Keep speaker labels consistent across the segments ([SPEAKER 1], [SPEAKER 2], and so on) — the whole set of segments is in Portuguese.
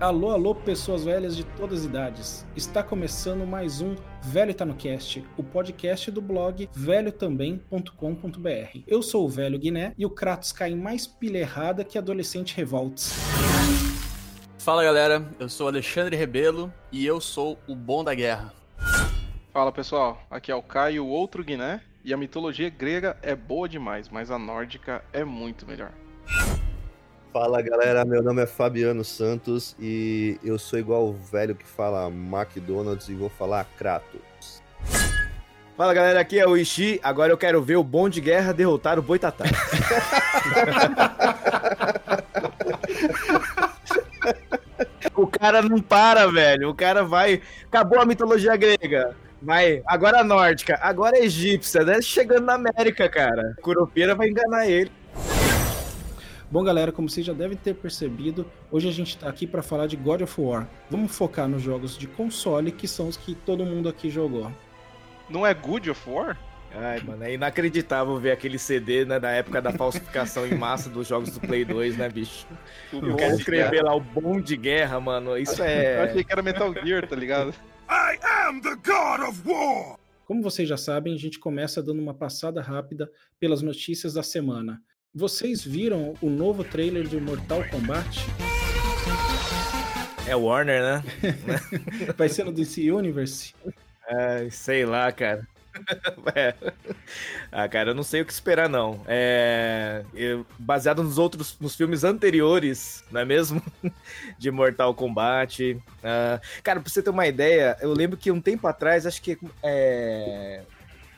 [SPEAKER 1] Alô, alô, pessoas velhas de todas as idades. Está começando mais um Velho Tá no Cast, o podcast do blog velhotambém.com.br. Eu sou o Velho Guiné e o Kratos cai mais pilha errada que adolescente revolts.
[SPEAKER 2] Fala galera, eu sou Alexandre Rebelo e eu sou o bom da guerra.
[SPEAKER 3] Fala pessoal, aqui é o Caio, o outro Guiné, e a mitologia grega é boa demais, mas a nórdica é muito melhor.
[SPEAKER 4] Fala galera, meu nome é Fabiano Santos e eu sou igual o velho que fala McDonald's e vou falar Kratos.
[SPEAKER 5] Fala galera, aqui é o Ishi. Agora eu quero ver o bom de guerra derrotar o Boitatá. o cara não para, velho. O cara vai. Acabou a mitologia grega. Vai, agora a nórdica, agora a egípcia, né? Chegando na América, cara. Curupira vai enganar ele.
[SPEAKER 1] Bom, galera, como vocês já devem ter percebido, hoje a gente está aqui para falar de God of War. Vamos focar nos jogos de console, que são os que todo mundo aqui jogou.
[SPEAKER 3] Não é Good of War?
[SPEAKER 5] Ai, mano, é inacreditável ver aquele CD, né, da época da falsificação em massa dos jogos do Play 2, né, bicho? Eu quero escrever lá o bom de guerra, mano. Isso
[SPEAKER 3] Eu
[SPEAKER 5] é.
[SPEAKER 3] achei que era Metal Gear, tá ligado?
[SPEAKER 6] I am the God of War!
[SPEAKER 1] Como vocês já sabem, a gente começa dando uma passada rápida pelas notícias da semana. Vocês viram o novo trailer de Mortal Kombat?
[SPEAKER 5] É Warner, né?
[SPEAKER 1] Vai ser no DC Universe?
[SPEAKER 5] É, sei lá, cara. É. Ah, cara, eu não sei o que esperar, não. É, eu- baseado nos outros, nos filmes anteriores, não é mesmo? De Mortal Kombat. Ah, cara, pra você ter uma ideia, eu lembro que um tempo atrás, acho que é.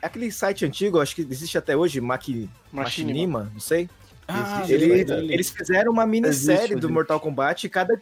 [SPEAKER 5] Aquele site antigo, acho que existe até hoje,
[SPEAKER 3] Machinima.
[SPEAKER 5] Machinima, não sei.
[SPEAKER 1] Ah,
[SPEAKER 5] Ele- eles fizeram uma minissérie
[SPEAKER 4] Existe,
[SPEAKER 5] do. Mortal Kombat e cada.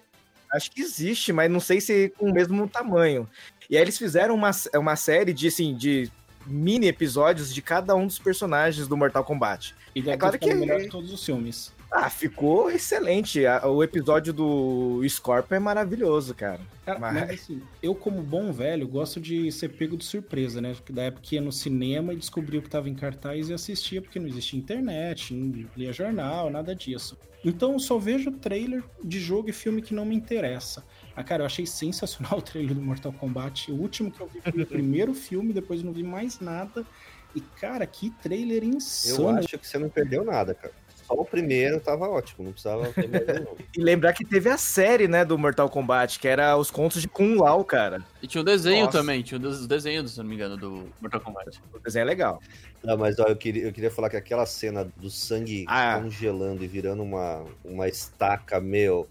[SPEAKER 5] Acho que existe, mas não sei se com o mesmo tamanho. E aí eles fizeram uma, uma série de, assim, de mini episódios de cada um dos personagens do Mortal Kombat.
[SPEAKER 1] E
[SPEAKER 5] é claro que-
[SPEAKER 1] melhor que todos os filmes.
[SPEAKER 5] Ah, ficou excelente. O episódio do Scorpion é maravilhoso, cara.
[SPEAKER 1] Cara,
[SPEAKER 5] Mas-
[SPEAKER 1] mas assim, eu como bom velho gosto de ser pego de surpresa, né? Da época que ia no cinema e descobria o que estava em cartaz e assistia, porque não existia internet, não lia jornal, nada disso. Então eu só vejo trailer de jogo e filme que não me interessa. Ah, cara, eu achei sensacional o trailer do Mortal Kombat. O último que eu vi foi o primeiro filme, depois eu não vi mais nada. E, cara, que trailer
[SPEAKER 4] Eu
[SPEAKER 1] insano.
[SPEAKER 4] acho que você não perdeu nada, cara. Só o primeiro tava ótimo, não precisava ter mais nenhum.
[SPEAKER 5] E lembrar que teve a série, né, do Mortal Kombat, que era os contos de Kung Lao, cara.
[SPEAKER 2] E tinha um desenho
[SPEAKER 5] Nossa.
[SPEAKER 2] também, tinha um des- desenho, se não me engano, do Mortal Kombat.
[SPEAKER 5] O desenho é legal.
[SPEAKER 4] Não, mas ó, eu queria, eu queria falar que aquela cena do sangue
[SPEAKER 5] Ah.
[SPEAKER 4] congelando e virando uma, uma estaca, meu,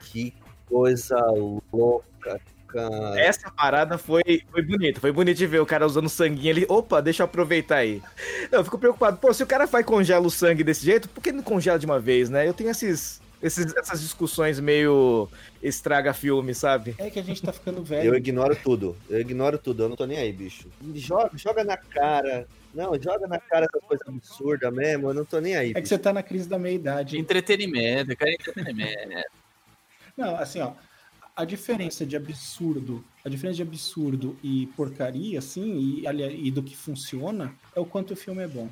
[SPEAKER 4] que coisa louca, cara.
[SPEAKER 5] Essa parada foi, foi bonita, foi bonito de ver o cara usando sanguinho ali. Opa, deixa eu aproveitar aí. Não, eu fico preocupado. Pô, se o cara e congela o sangue desse jeito, por que não congela de uma vez, né? Eu tenho esses, esses- essas discussões meio estraga filme, sabe?
[SPEAKER 1] É que a gente tá ficando
[SPEAKER 4] Eu
[SPEAKER 1] velho.
[SPEAKER 4] ignoro tudo, eu ignoro tudo, eu não tô nem aí, bicho. Joga, joga na cara. Não, joga na cara essas coisas absurdas mesmo, eu não tô nem aí.
[SPEAKER 1] É que você tá na crise da meia-idade.
[SPEAKER 2] Entretenimento, eu quero entretenimento.
[SPEAKER 1] Não, assim, ó. A diferença de absurdo, a diferença de absurdo e porcaria, assim, e, e do que funciona, é o quanto o filme é bom.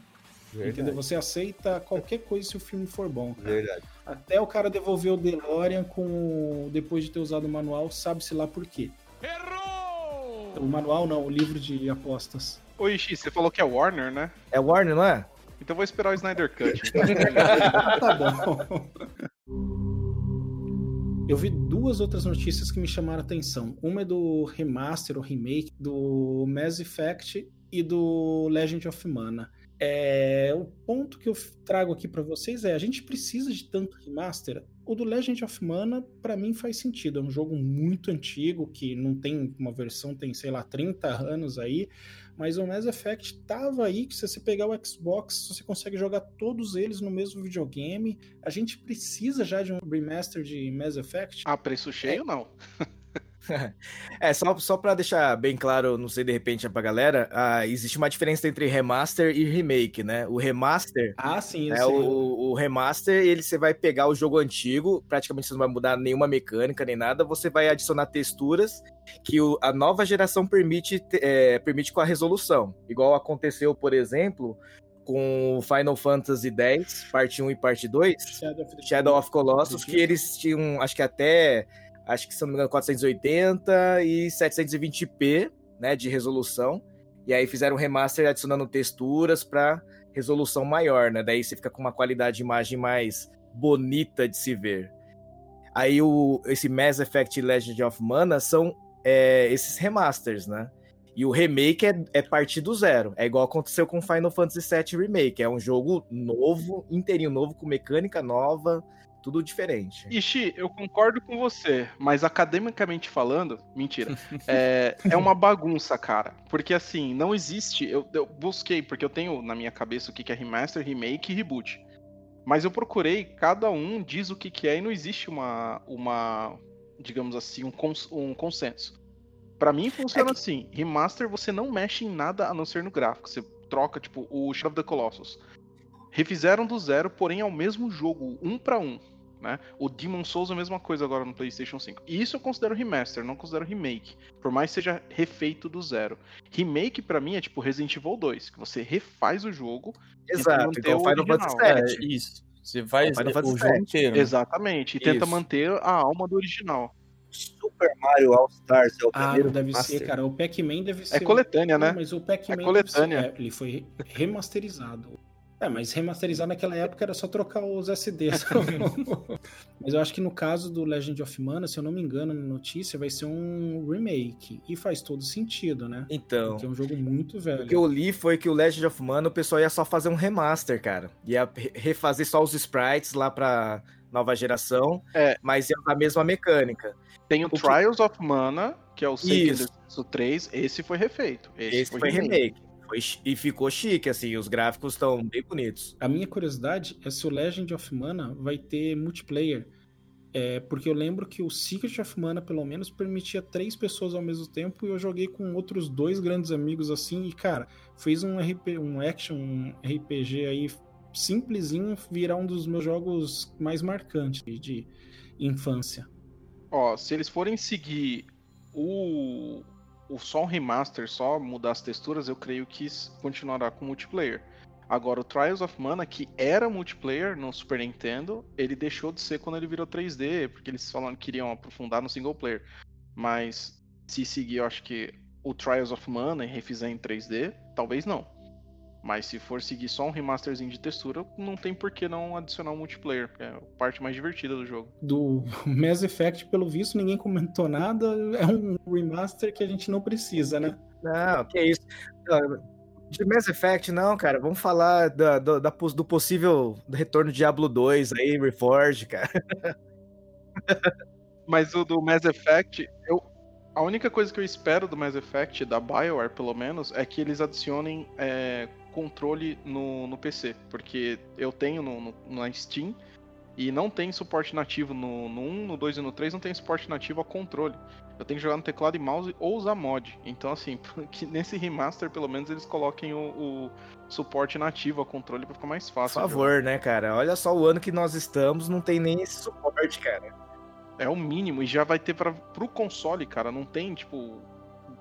[SPEAKER 1] Entendeu?
[SPEAKER 4] Verdade,
[SPEAKER 1] Você aceita qualquer coisa se o filme for bom. cara.
[SPEAKER 4] verdade.
[SPEAKER 1] Até o cara devolver o DeLorean com depois de ter usado o manual, sabe-se lá por quê.
[SPEAKER 6] Errou!
[SPEAKER 1] O manual não, o livro de apostas.
[SPEAKER 3] Ô Ishi, você falou que é Warner, né?
[SPEAKER 5] É Warner, não é?
[SPEAKER 3] Então vou esperar o Snyder Cut. então.
[SPEAKER 1] tá bom. Eu vi duas outras notícias que me chamaram a atenção. Uma é do remaster ou remake do Mass Effect e do Legend of Mana. É, o ponto que eu trago aqui pra vocês é: a gente precisa de tanto remaster. O do Legend of Mana, pra mim, faz sentido. É um jogo muito antigo, que não tem uma versão, tem, sei lá, 30 anos aí. Mas o Mass Effect tava aí, que se você pegar o Xbox, você consegue jogar todos eles no mesmo videogame. A gente precisa já de um remaster de Mass Effect.
[SPEAKER 3] ah, preço cheio não.
[SPEAKER 5] É, só, só pra deixar bem claro, não sei, de repente, pra galera, ah, existe uma diferença entre remaster e remake, né? O remaster
[SPEAKER 1] Ah, sim,
[SPEAKER 5] É o, o remaster, ele você vai pegar o jogo antigo, praticamente você não vai mudar nenhuma mecânica nem nada, você vai adicionar texturas que o- a nova geração permite, te- é, permite com a resolução. Igual aconteceu, por exemplo, com Final Fantasy X, parte 1 e parte 2,
[SPEAKER 1] Shadow of,
[SPEAKER 5] Shadow of Colossus, que eles tinham, acho que até acho que se não me engano, 480 e 720p, né, de resolução. E aí fizeram um remaster adicionando texturas para resolução maior, né? Daí você fica com uma qualidade de imagem mais bonita de se ver. Aí o, esse Mass Effect Legend of Mana são é, esses remasters, né? E o remake é, é partir do zero. É igual aconteceu com Final Fantasy VII Remake. É um jogo novo, inteirinho novo, com mecânica nova, tudo diferente.
[SPEAKER 3] Ishi, eu concordo com você, mas academicamente falando, mentira, é, é uma bagunça, cara. Porque assim, não existe. Eu, eu busquei, porque eu tenho na minha cabeça o que é remaster, remake e reboot. Mas eu procurei, cada um diz o que, que é e não existe uma, uma digamos assim, um, cons um consenso. Para mim funciona é que... assim: remaster você não mexe em nada a não ser no gráfico. Você troca, tipo, o Shadow of the Colossus. Refizeram do zero, porém é o mesmo jogo, um para um. Né? O Demon Souls é a mesma coisa agora no PlayStation 5. E isso eu considero remaster, não considero remake. Por mais que seja refeito do zero. Remake para mim é tipo Resident Evil 2, que você refaz o jogo.
[SPEAKER 5] Exato, igual o Final Fantasy VII.
[SPEAKER 2] É, isso. Você faz o, o jogo inteiro. Né?
[SPEAKER 3] Exatamente. E isso. tenta manter a alma do original.
[SPEAKER 4] Super Mario All Stars é o
[SPEAKER 1] ah,
[SPEAKER 4] primeiro.
[SPEAKER 1] Ah, deve master. ser, cara. O Pac-Man deve ser.
[SPEAKER 3] É coletânea, né?
[SPEAKER 1] mas o Pac-Man.
[SPEAKER 3] É coletânea.
[SPEAKER 1] Ser... É, ele foi remasterizado. É, mas remasterizar naquela época era só trocar os SDs. mas eu acho que no caso do Legend of Mana, se eu não me engano, na notícia, vai ser um remake. E faz todo sentido, né?
[SPEAKER 5] Então.
[SPEAKER 1] Porque é um jogo muito velho.
[SPEAKER 5] O que eu li foi que o Legend of Mana, o pessoal ia só fazer um remaster, cara. Ia refazer só os sprites lá pra nova geração,
[SPEAKER 3] é.
[SPEAKER 5] mas é a mesma mecânica.
[SPEAKER 3] Tem o, o Trials que... of Mana, que é o Seiken 3, esse foi refeito.
[SPEAKER 5] Esse, esse foi, foi remake. remake. Foi, e ficou chique, assim, os gráficos estão bem bonitos.
[SPEAKER 1] A minha curiosidade é se o Legend of Mana vai ter multiplayer. É, porque eu lembro que o Secret of Mana, pelo menos, permitia três pessoas ao mesmo tempo e eu joguei com outros dois grandes amigos assim. E, cara, fez um, RP, um action um RPG aí simplesinho virar um dos meus jogos mais marcantes de infância.
[SPEAKER 3] Ó, se eles forem seguir o, o só um remaster, só mudar as texturas, eu creio que continuará com multiplayer. Agora, o Trials of Mana, que era multiplayer no Super Nintendo, ele deixou de ser quando ele virou 3D, porque eles falaram que queriam aprofundar no single player. Mas se seguir, eu acho que o Trials of Mana e refizer em 3D, talvez não. Mas se for seguir só um remasterzinho de textura, não tem por que não adicionar um multiplayer, é a parte mais divertida do jogo.
[SPEAKER 1] Do Mass Effect, pelo visto, ninguém comentou nada. É um remaster que a gente não precisa, né?
[SPEAKER 5] Não, que isso. De Mass Effect, não, cara. Vamos falar da, do, da, do possível retorno de Diablo 2 aí, Reforged, cara.
[SPEAKER 3] Mas o do Mass Effect, eu, a única coisa que eu espero do Mass Effect, da BioWare pelo menos, é que eles adicionem é, controle no, no PC, porque eu tenho no, no, na Steam e não tem suporte nativo no, no 1, no 2 e no 3, não tem suporte nativo a controle. Eu tenho que jogar no teclado e mouse ou usar mod. Então, assim, que nesse remaster, pelo menos, eles coloquem o, o suporte nativo a controle para ficar mais fácil.
[SPEAKER 5] Por favor, né, cara? Olha só o ano que nós estamos, não tem nem esse suporte, cara.
[SPEAKER 3] É o mínimo, e já vai ter para pro console, cara. Não tem, tipo.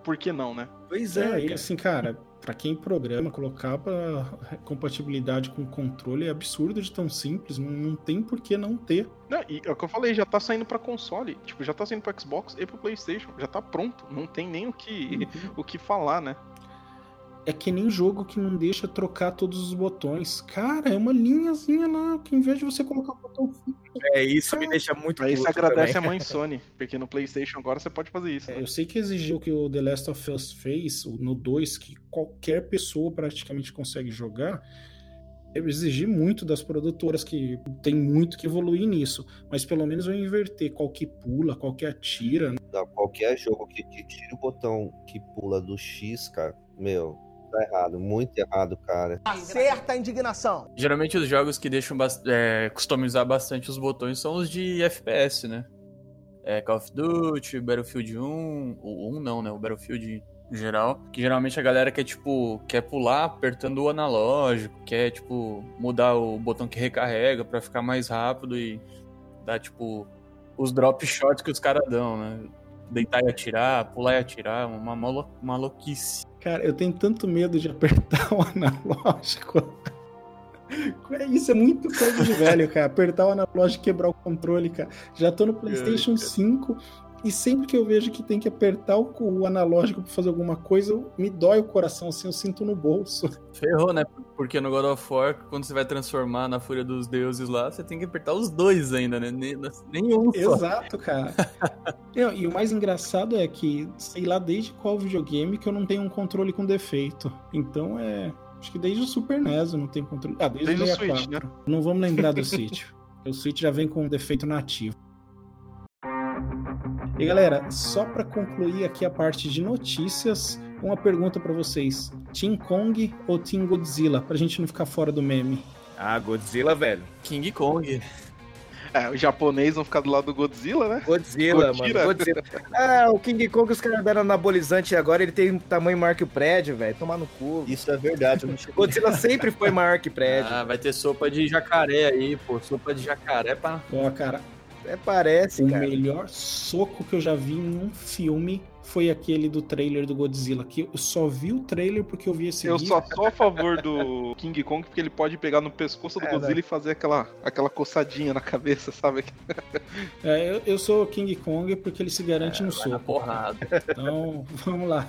[SPEAKER 3] Por que não, né?
[SPEAKER 1] Pois é, é e assim, cara, para quem programa, colocar para compatibilidade com controle é absurdo de tão simples, não, não tem por que não ter.
[SPEAKER 3] Não, e é o que eu falei, já tá saindo para console, tipo, já tá saindo para Xbox e para PlayStation, já tá pronto, não tem nem o que uhum. o que falar, né?
[SPEAKER 1] É que nem jogo que não deixa trocar todos os botões. Cara, é uma linhazinha lá, que em vez de você colocar o botão
[SPEAKER 5] É, isso me deixa muito
[SPEAKER 3] Aí você agradece também. a mãe Sony, porque no PlayStation agora você pode fazer isso.
[SPEAKER 1] É, né? eu sei que exigiu que o The Last of Us fez, no 2, que qualquer pessoa praticamente consegue jogar. Eu exigi muito das produtoras que tem muito que evoluir nisso, mas pelo menos eu inverter qual que pula, qual que atira. Né?
[SPEAKER 4] Qualquer jogo que tire o botão que pula do X, cara, meu, tá errado, muito errado, cara.
[SPEAKER 7] Acerta a indignação.
[SPEAKER 2] Geralmente os jogos que deixam é, customizar bastante os botões são os de FPS, né? É, Call of Duty, Battlefield 1, o 1 não, né? O Battlefield em geral. Que geralmente a galera quer, tipo, quer pular apertando o analógico, quer, tipo, mudar o botão que recarrega para ficar mais rápido e dar, tipo, os drop shots que os caras dão, né? Deitar e atirar, pular e atirar, uma malo maluquice.
[SPEAKER 1] Cara, eu tenho tanto medo de apertar o analógico. É, Isso é muito coisa de velho, cara. Apertar o analógico e quebrar o controle, cara. Já tô no PlayStation 5 e sempre que eu vejo que tem que apertar o, o analógico pra fazer alguma coisa, me dói o coração, assim, eu sinto no bolso.
[SPEAKER 2] Ferrou, né? Porque no God of War, quando você vai transformar na Fúria dos Deuses lá, você tem que apertar os dois ainda, né? Nem- Nenhum só.
[SPEAKER 1] Exato, cara. Não, e o mais engraçado é que, sei lá desde qual videogame que eu não tenho um controle com defeito. Então é. Acho que desde o Super NES eu não tenho controle. Ah, desde,
[SPEAKER 3] Desde o
[SPEAKER 1] o 64.
[SPEAKER 3] Switch, né?
[SPEAKER 1] Não vamos lembrar do Switch. o Switch já vem com um defeito nativo. E galera, só pra concluir aqui a parte de notícias, uma pergunta pra vocês: Team Kong ou Team Godzilla? Pra gente não ficar fora do meme.
[SPEAKER 5] Ah, Godzilla, velho.
[SPEAKER 2] King Kong.
[SPEAKER 3] É, o japonês não ficar do lado do Godzilla, né?
[SPEAKER 5] Godzilla,
[SPEAKER 3] Gojira.
[SPEAKER 5] mano. Godzilla. Ah, o King Kong, os caras deram anabolizante e agora ele tem tamanho maior que o prédio, velho. Tomar no cu.
[SPEAKER 4] Isso é verdade.
[SPEAKER 5] Godzilla sempre foi maior que prédio.
[SPEAKER 2] Ah, vai ter sopa de jacaré aí, pô. Sopa de jacaré pra.
[SPEAKER 1] Ó, cara,
[SPEAKER 5] Até parece,
[SPEAKER 1] o
[SPEAKER 5] cara.
[SPEAKER 1] melhor soco que eu já vi em um filme foi aquele do trailer do Godzilla. Que eu só vi o trailer porque eu vi esse
[SPEAKER 3] Eu só sou a favor do King Kong porque ele pode pegar no pescoço do
[SPEAKER 5] É,
[SPEAKER 3] Godzilla e fazer aquela, aquela coçadinha na cabeça, sabe?
[SPEAKER 1] É, eu, eu sou King Kong porque ele se garante no
[SPEAKER 2] Vai na
[SPEAKER 1] soco.
[SPEAKER 2] porrada.
[SPEAKER 1] Então, vamos lá.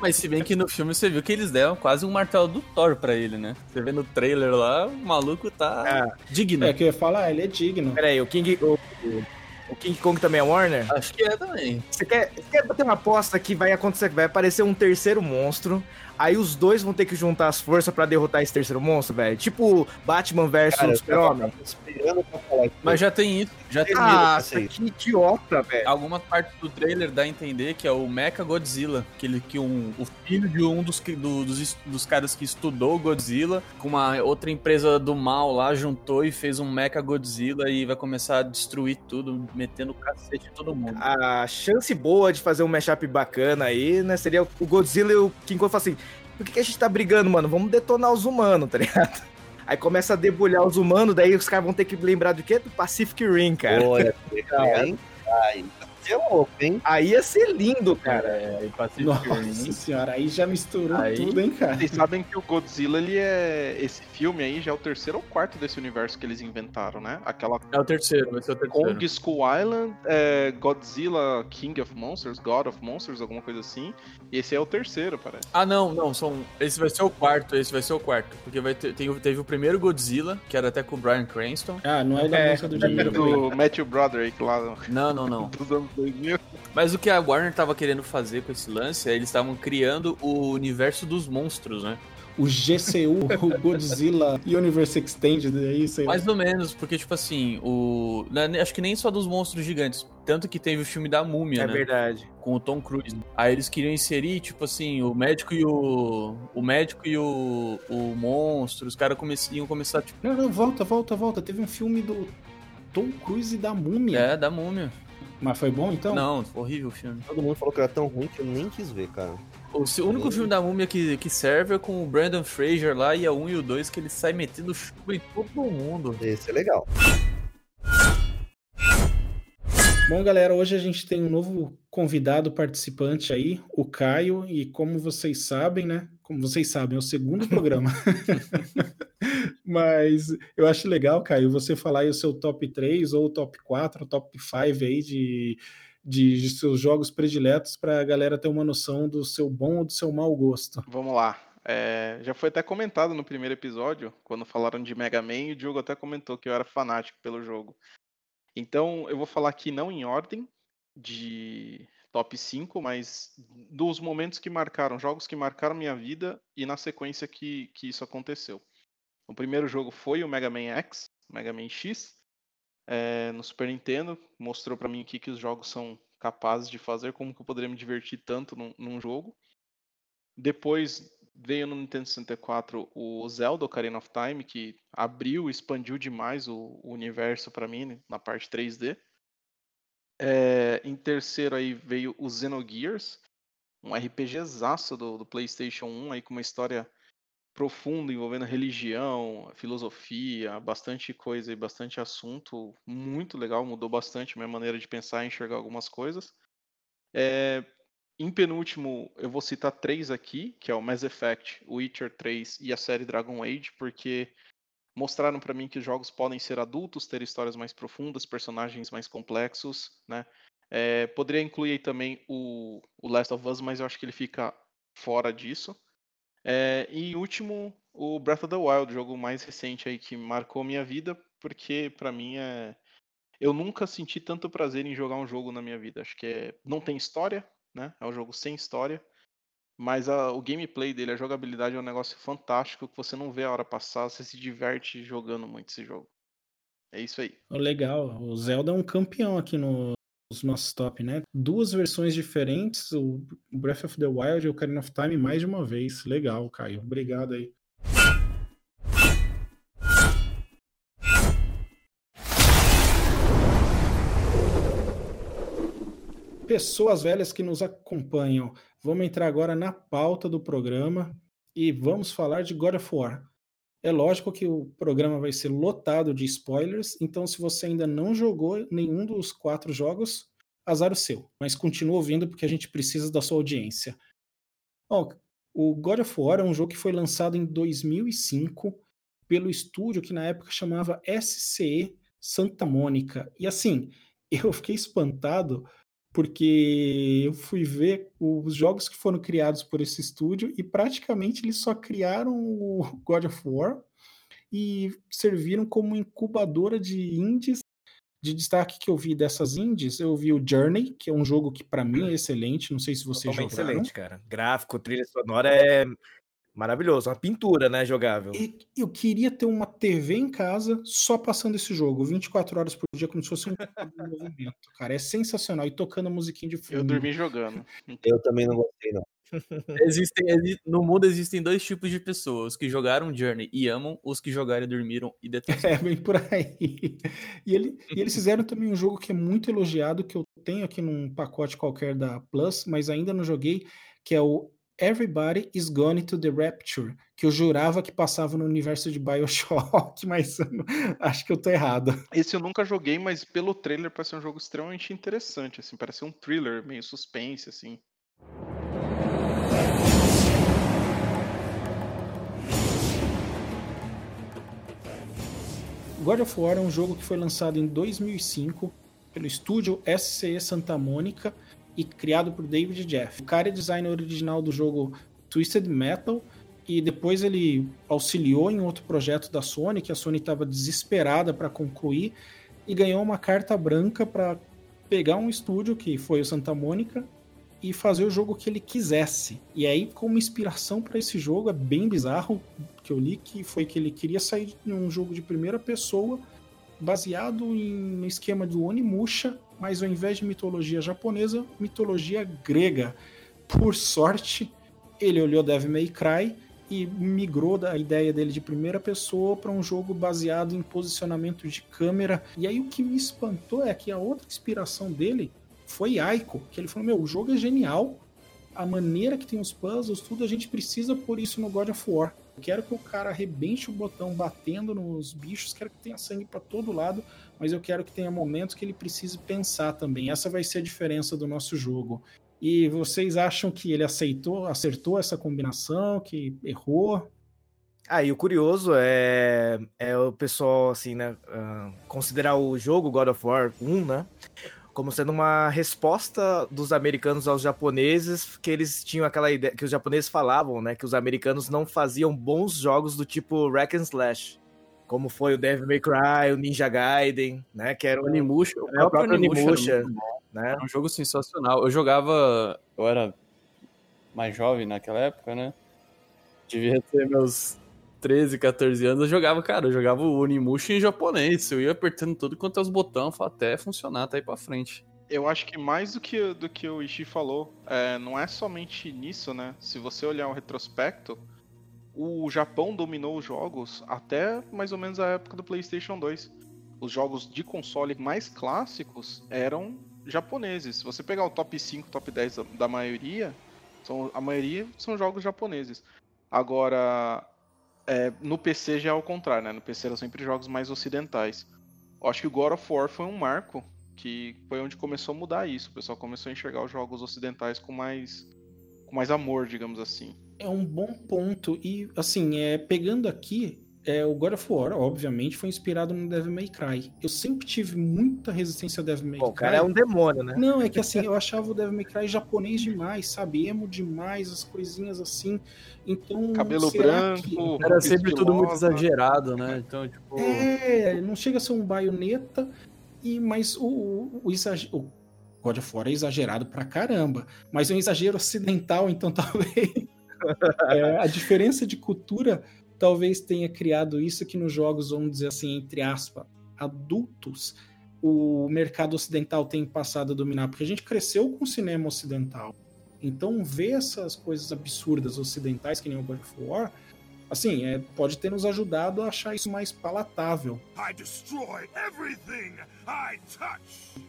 [SPEAKER 2] Mas se bem que no filme você viu que eles deram quase um martelo do Thor pra ele, né? Você vê no trailer lá, o maluco tá
[SPEAKER 5] Ah,
[SPEAKER 2] digno.
[SPEAKER 1] É que eu ia falar, ele é digno.
[SPEAKER 5] pera aí, o King, o, o- King Kong também é Warner?
[SPEAKER 2] Acho que é também.
[SPEAKER 5] Você quer, você quer bater uma aposta que vai acontecer, vai aparecer um terceiro monstro, aí os dois vão ter que juntar as forças pra derrotar esse terceiro monstro, velho? Tipo Batman versus Super-Homem.
[SPEAKER 4] tava esperando pra falar isso.
[SPEAKER 2] Mas já tem isso. Já tem
[SPEAKER 5] Ah,
[SPEAKER 4] aí.
[SPEAKER 5] que idiota, velho.
[SPEAKER 2] Algumas partes do trailer dá a entender que é o Mecha Godzilla, aquele que um, o filho de um dos, que- do- dos, dos caras que estudou o Godzilla, com uma outra empresa do mal lá, juntou e fez um Mecha Godzilla e vai começar a destruir tudo, metendo o cacete em todo mundo.
[SPEAKER 5] A chance boa de fazer um mashup bacana aí, né, seria o Godzilla e o King Kong assim, por que, que a gente tá brigando, mano? Vamos detonar os humanos, tá ligado? Aí começa a debulhar os humanos, daí os caras vão ter que lembrar do quê? Do Pacific Rim, cara.
[SPEAKER 4] Olha, legal, hein? Ai, você é louco, hein?
[SPEAKER 5] Aí ia ser lindo, cara.
[SPEAKER 2] É, Pacific
[SPEAKER 1] Nossa
[SPEAKER 2] Rim.
[SPEAKER 1] senhora, aí já misturou
[SPEAKER 2] Aí-
[SPEAKER 1] tudo, hein, cara?
[SPEAKER 3] Vocês sabem que o Godzilla, ele é. Esse filme aí já é o terceiro ou quarto desse universo que eles inventaram, né? Aquela
[SPEAKER 2] É o terceiro, vai ser o terceiro.
[SPEAKER 3] Kong Skull Island, é, Godzilla King of Monsters, God of Monsters, alguma coisa assim. E esse é o terceiro, parece.
[SPEAKER 2] Ah, não, não, são. Esse vai ser o quarto, esse vai ser o quarto. Porque vai ter, tem- teve o primeiro Godzilla, que era até com o Brian Cranston.
[SPEAKER 1] Ah, não é da
[SPEAKER 5] É,
[SPEAKER 1] música do
[SPEAKER 3] É do Matthew Broderick lá
[SPEAKER 2] Não, não, não.
[SPEAKER 3] dos anos 2000.
[SPEAKER 2] Mas o que a Warner tava querendo fazer com esse lance é eles estavam criando o universo dos monstros, né?
[SPEAKER 1] O GCU, o Godzilla Universe Extended, é isso aí.
[SPEAKER 2] Mais ou menos, porque, tipo assim, o. não é- Acho que nem só dos monstros gigantes. Tanto que teve o filme da Múmia,
[SPEAKER 5] É
[SPEAKER 2] né?
[SPEAKER 5] verdade.
[SPEAKER 2] Com o Tom Cruise. Aí eles queriam inserir, tipo assim, o médico e o. O médico e o. O monstro. Os caras come... iam começar, tipo.
[SPEAKER 1] Não, não, volta, volta, volta. Teve um filme do Tom Cruise e da Múmia.
[SPEAKER 2] É, da Múmia.
[SPEAKER 1] Mas foi bom, então?
[SPEAKER 2] Não, horrível o filme.
[SPEAKER 4] Todo mundo falou que era tão ruim que eu nem quis ver, cara.
[SPEAKER 2] O se- o único filme da Múmia que, que serve é com o Brandon Fraser lá e a 1 e o 2, que ele sai metendo chuva em todo mundo.
[SPEAKER 4] Esse é legal.
[SPEAKER 1] Bom, galera, hoje a gente tem um novo convidado participante aí, o Caio, e como vocês sabem, né? Como vocês sabem, é o segundo programa. Mas eu acho legal, Caio, você falar aí o seu top 3 ou top 4, top 5 aí de, de, de seus jogos prediletos para a galera ter uma noção do seu bom ou do seu mau gosto.
[SPEAKER 3] Vamos lá. É, já foi até comentado no primeiro episódio, quando falaram de Mega Man, e o Diogo até comentou que eu era fanático pelo jogo. Então, eu vou falar aqui não em ordem de top 5, mas dos momentos que marcaram, jogos que marcaram minha vida e na sequência que, que isso aconteceu. O primeiro jogo foi o Mega Man X, Mega Man X, é, no Super Nintendo, mostrou pra mim o que, que os jogos são capazes de fazer, como que eu poderia me divertir tanto num, num jogo. Depois veio no Nintendo 64 o Zelda Ocarina of Time, que abriu, expandiu demais o, o universo para mim né, na parte 3D. É, em terceiro aí veio o Xenogears, um RPGzaço do, do PlayStation 1 aí com uma história profunda envolvendo religião, filosofia, bastante coisa e bastante assunto, muito legal, mudou bastante minha maneira de pensar e enxergar algumas coisas. É, em penúltimo, eu vou citar três aqui, que é o Mass Effect, Witcher 3 e a série Dragon Age, porque mostraram para mim que os jogos podem ser adultos, ter histórias mais profundas, personagens mais complexos, né? É, poderia incluir também o, o Last of Us, mas eu acho que ele fica fora disso. É, e em último, o Breath of the Wild, jogo mais recente aí que marcou minha vida, porque para mim é eu nunca senti tanto prazer em jogar um jogo na minha vida. Acho que é não tem história, né? É um jogo sem história, mas a, o gameplay dele, a jogabilidade é um negócio fantástico que você não vê a hora passar, você se diverte jogando muito esse jogo. É isso aí.
[SPEAKER 1] Legal, o Zelda é um campeão aqui no, nos nossos top, né? Duas versões diferentes, o Breath of the Wild e o Ocarina of Time mais de uma vez. Legal, Caio. Obrigado aí. pessoas velhas que nos acompanham, vamos entrar agora na pauta do programa e vamos falar de God of War. É lógico que o programa vai ser lotado de spoilers, então se você ainda não jogou nenhum dos quatro jogos, azar o seu, mas continua ouvindo porque a gente precisa da sua audiência. Bom, o God of War é um jogo que foi lançado em 2005 pelo estúdio que na época chamava SCE Santa Mônica. E assim, eu fiquei espantado porque eu fui ver os jogos que foram criados por esse estúdio e praticamente eles só criaram o God of War e serviram como incubadora de indies. De destaque que eu vi dessas indies, eu vi o Journey, que é um jogo que para mim é excelente, não sei se vocês jogaram.
[SPEAKER 5] excelente, cara. Gráfico, trilha sonora é Maravilhoso, uma pintura, né, jogável.
[SPEAKER 1] E eu queria ter uma TV em casa só passando esse jogo, 24 horas por dia, como se fosse um movimento, cara. É sensacional. E tocando a musiquinha de fundo.
[SPEAKER 3] Eu dormi jogando.
[SPEAKER 4] Eu também não gostei, não.
[SPEAKER 2] Existem, no mundo existem dois tipos de pessoas: os que jogaram Journey e amam, os que jogaram e dormiram e detestam.
[SPEAKER 1] É, bem por aí. E, ele, e eles fizeram também um jogo que é muito elogiado, que eu tenho aqui num pacote qualquer da Plus, mas ainda não joguei, que é o Everybody is Going to the Rapture, que eu jurava que passava no universo de Bioshock, mas acho que eu tô errado.
[SPEAKER 3] Esse eu nunca joguei, mas pelo trailer parece um jogo extremamente interessante, assim, parece um thriller, meio suspense, assim.
[SPEAKER 1] God of War é um jogo que foi lançado em 2005 pelo estúdio SCE Santa Mônica e criado por David Jeff. O cara é designer original do jogo Twisted Metal e depois ele auxiliou em outro projeto da Sony que a Sony estava desesperada para concluir e ganhou uma carta branca para pegar um estúdio que foi o Santa Mônica e fazer o jogo que ele quisesse. E aí, como inspiração para esse jogo, é bem bizarro que eu li que foi que ele queria sair de um jogo de primeira pessoa baseado em, no esquema do Onimusha, mas ao invés de mitologia japonesa, mitologia grega. Por sorte, ele olhou Devil May Cry e migrou da ideia dele de primeira pessoa para um jogo baseado em posicionamento de câmera. E aí o que me espantou é que a outra inspiração dele foi Aiko, que ele falou: "Meu, o jogo é genial, a maneira que tem os puzzles, tudo a gente precisa por isso no God of War. Eu quero que o cara arrebente o botão batendo nos bichos, quero que tenha sangue para todo lado, mas eu quero que tenha momentos que ele precise pensar também. Essa vai ser a diferença do nosso jogo. E vocês acham que ele aceitou, acertou essa combinação, que errou?
[SPEAKER 5] Ah, e o curioso é, é o pessoal, assim, né, uh, considerar o jogo God of War 1, né, como sendo uma resposta dos americanos aos japoneses, que eles tinham aquela ideia, que os japoneses falavam, né, que os americanos não faziam bons jogos do tipo Wreck and Slash, como foi o Devil May Cry, o Ninja Gaiden, né, que era o
[SPEAKER 2] Onimusha,
[SPEAKER 5] o, próprio Onimusha,
[SPEAKER 2] né? Era um jogo sensacional. Eu jogava, eu era mais jovem naquela época, né? Devia ter meus 13, 14 anos, eu jogava, cara, eu jogava o Onimusha em japonês. Eu ia apertando tudo quanto é os botões até funcionar, até ir pra frente.
[SPEAKER 3] Eu acho que mais do que, do que o Ishii falou, é, não é somente nisso, né? Se você olhar o retrospecto, o Japão dominou os jogos até mais ou menos a época do PlayStation 2. Os jogos de console mais clássicos eram japoneses. Se você pegar o top 5, top 10 da, da maioria, são, a maioria são jogos japoneses. Agora, é, no PC já é o contrário, né? No PC eram sempre jogos mais ocidentais. Eu acho que o God of War foi um marco que foi onde começou a mudar isso. O pessoal começou a enxergar os jogos ocidentais com mais, com mais amor, digamos assim.
[SPEAKER 1] É um bom ponto. E, assim, é, pegando aqui, é, o God of War, obviamente, foi inspirado no Devil May Cry. Eu sempre tive muita resistência ao Devil May
[SPEAKER 5] Bom,
[SPEAKER 1] Cry.
[SPEAKER 5] o cara é um demônio, né?
[SPEAKER 1] Não, é que assim, eu achava o Devil May Cry japonês demais, sabe? Emo demais, as coisinhas assim. Então.
[SPEAKER 3] Cabelo
[SPEAKER 1] será que-
[SPEAKER 3] branco.
[SPEAKER 2] Era sempre tudo muito
[SPEAKER 3] estilosa.
[SPEAKER 2] exagerado, né? Então, tipo.
[SPEAKER 1] É, não chega a ser um baioneta, e, mas o, o, o, exag- o God of War é exagerado pra caramba. Mas é um exagero ocidental, então talvez. É, a diferença de cultura talvez tenha criado isso que nos jogos, vamos dizer assim, entre aspas, adultos, o mercado ocidental tem passado a dominar, porque a gente cresceu com o cinema ocidental. Então, ver essas coisas absurdas ocidentais, que nem o God of War, assim, é, pode ter nos ajudado a achar isso mais palatável.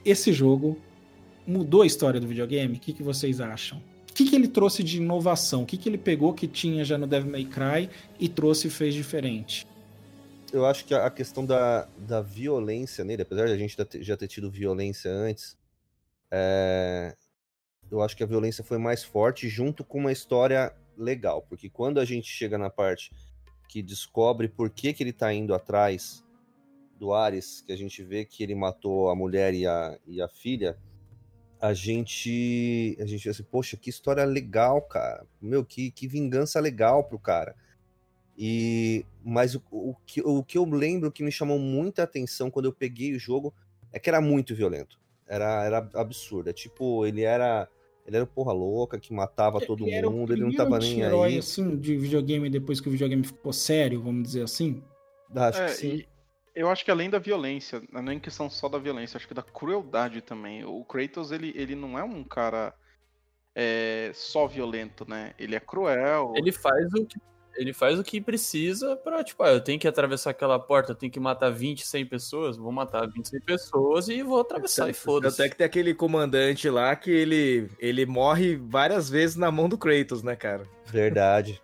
[SPEAKER 1] Esse jogo mudou a história do videogame? O que, que vocês acham? O que, que ele trouxe de inovação? O que, que ele pegou que tinha já no Devil May Cry e trouxe e fez diferente?
[SPEAKER 4] Eu acho que a questão da, da violência nele, apesar de a gente já ter tido violência antes, é, eu acho que a violência foi mais forte junto com uma história legal. Porque quando a gente chega na parte que descobre por que, que ele tá indo atrás do Ares, que a gente vê que ele matou a mulher e a, e a filha, a gente a gente vê assim, poxa, que história legal, cara. Meu, que, que vingança legal pro cara. E mas o, o, que, o que eu lembro que me chamou muita atenção quando eu peguei o jogo é que era muito violento. Era, era absurdo. É tipo, ele era ele era porra louca que matava todo
[SPEAKER 1] Ele era o
[SPEAKER 4] mundo, ele não tava nem
[SPEAKER 1] anti-herói,
[SPEAKER 4] aí.
[SPEAKER 1] assim, de videogame depois que o videogame ficou sério, vamos dizer assim.
[SPEAKER 4] Acho
[SPEAKER 3] É,
[SPEAKER 4] que sim.
[SPEAKER 3] e eu acho que além da violência, não é nem questão só da violência, acho que da crueldade também. O Kratos, ele, ele não é um cara é, só violento, né? Ele é cruel.
[SPEAKER 2] Ele faz o que. Ele faz o que precisa pra, tipo, ah, eu tenho que atravessar aquela porta, eu tenho que matar 20, 100 pessoas, vou matar 20, 100 pessoas e vou atravessar e foda-se.
[SPEAKER 5] Até que tem aquele comandante lá que ele, ele morre várias vezes na mão do Kratos, né, cara?
[SPEAKER 4] Verdade.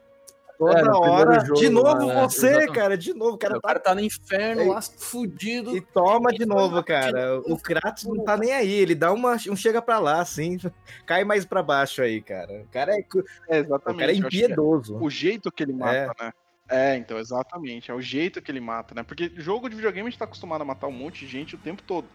[SPEAKER 5] Toda
[SPEAKER 2] É,
[SPEAKER 5] hora.
[SPEAKER 2] jogo
[SPEAKER 5] de novo
[SPEAKER 2] né?
[SPEAKER 5] você,
[SPEAKER 2] Exatamente.
[SPEAKER 5] cara, de novo. O cara
[SPEAKER 2] o cara
[SPEAKER 5] tá.
[SPEAKER 2] tá no inferno lá, fudido.
[SPEAKER 5] E toma de novo, cara.
[SPEAKER 2] de novo.
[SPEAKER 5] O Kratos não tá nem aí. Ele dá uma, um chega pra lá, assim. Cai mais pra baixo aí, cara. O cara é, o
[SPEAKER 3] É, exatamente.
[SPEAKER 5] cara é
[SPEAKER 3] é
[SPEAKER 5] impiedoso.
[SPEAKER 3] o jeito que ele mata, né? É, então, exatamente. É o jeito que ele mata, né? Porque jogo de videogame a gente tá acostumado a matar um monte de gente o tempo todo.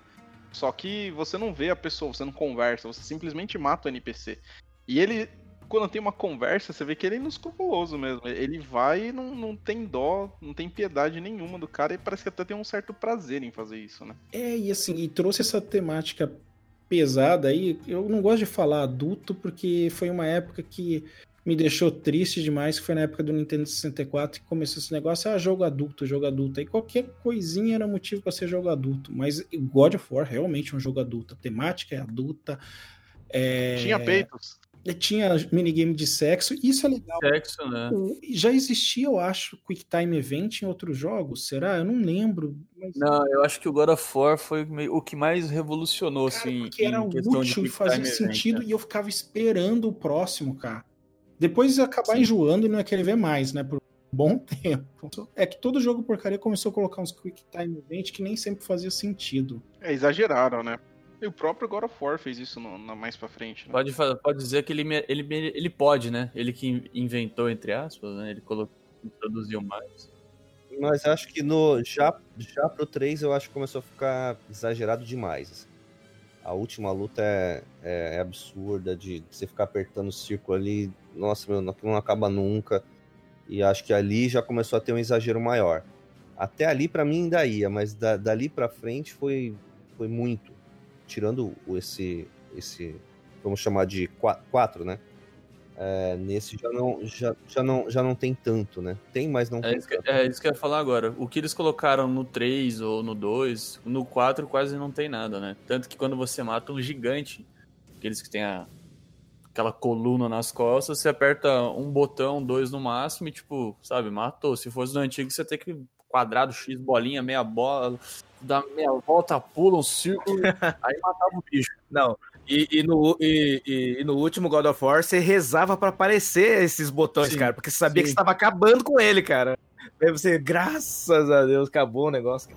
[SPEAKER 3] Só que você não vê a pessoa, você não conversa, você simplesmente mata o NPC. E ele, quando tem uma conversa, você vê que ele é inescrupuloso mesmo. Ele vai e não, não tem dó, não tem piedade nenhuma do cara e parece que até tem um certo prazer em fazer isso, né?
[SPEAKER 1] É, e assim, e trouxe essa temática pesada aí. Eu não gosto de falar adulto, porque foi uma época que me deixou triste demais, que foi na época do Nintendo 64 que começou esse negócio, ah, jogo adulto, jogo adulto. Aí qualquer coisinha era motivo para ser jogo adulto. Mas God of War realmente é um jogo adulto. A temática é adulta. é,
[SPEAKER 3] Tinha peitos.
[SPEAKER 1] Tinha minigame de sexo, isso é legal.
[SPEAKER 2] Sexo, né?
[SPEAKER 1] Já existia, eu acho, Quick Time Event em outros jogos, será? Eu não lembro. Mas...
[SPEAKER 2] Não, eu acho que o God of War foi o que mais revolucionou,
[SPEAKER 1] Cara,
[SPEAKER 2] assim,
[SPEAKER 1] porque era
[SPEAKER 2] em questão de
[SPEAKER 1] útil e fazia
[SPEAKER 2] time event,
[SPEAKER 1] sentido
[SPEAKER 2] né?
[SPEAKER 1] e eu ficava esperando o próximo, cara. Depois ia acabar
[SPEAKER 2] Sim.
[SPEAKER 1] enjoando e não ia querer ver mais, né? Por um bom tempo. É que todo jogo porcaria começou a colocar uns Quick Time Event que nem sempre fazia sentido.
[SPEAKER 3] É, exageraram, né? E o próprio God of War fez isso no, na- mais pra frente, né?
[SPEAKER 2] Pode, pode dizer que ele, ele, ele pode, né? Ele que in- inventou, entre aspas, né? Ele colocou, introduziu mais.
[SPEAKER 4] Mas acho que no já, já pro 3 eu acho que começou a ficar exagerado demais. assim. A última luta é, é- é absurda de, de você ficar apertando o círculo ali. Nossa, meu, não, não acaba nunca. E acho que ali já começou a ter um exagero maior. Até ali pra mim ainda ia, mas da- dali pra frente foi, foi muito. Tirando o- esse, esse, vamos chamar de 4, né? É, nesse já não, já, já, não, já não tem tanto, né? Tem, mas não
[SPEAKER 2] É
[SPEAKER 4] tem
[SPEAKER 2] isso, que, é isso que eu ia falar agora. O que eles colocaram no 3 ou no 2, no 4 quase não tem nada, né? Tanto que quando você mata um gigante, aqueles que tem a, aquela coluna nas costas, você aperta um botão, dois no máximo e, tipo, sabe, matou. Se fosse no antigo, você tem que quadrado, X, bolinha, meia bola, dá meia volta, pula um círculo, aí matava o bicho.
[SPEAKER 5] Não. E, e no, e, e- e no último God of War, você rezava pra aparecer esses botões,
[SPEAKER 2] Sim,
[SPEAKER 5] cara, porque você sabia
[SPEAKER 2] sim.
[SPEAKER 5] que você tava acabando com ele, cara. Aí você, graças a Deus, acabou o negócio.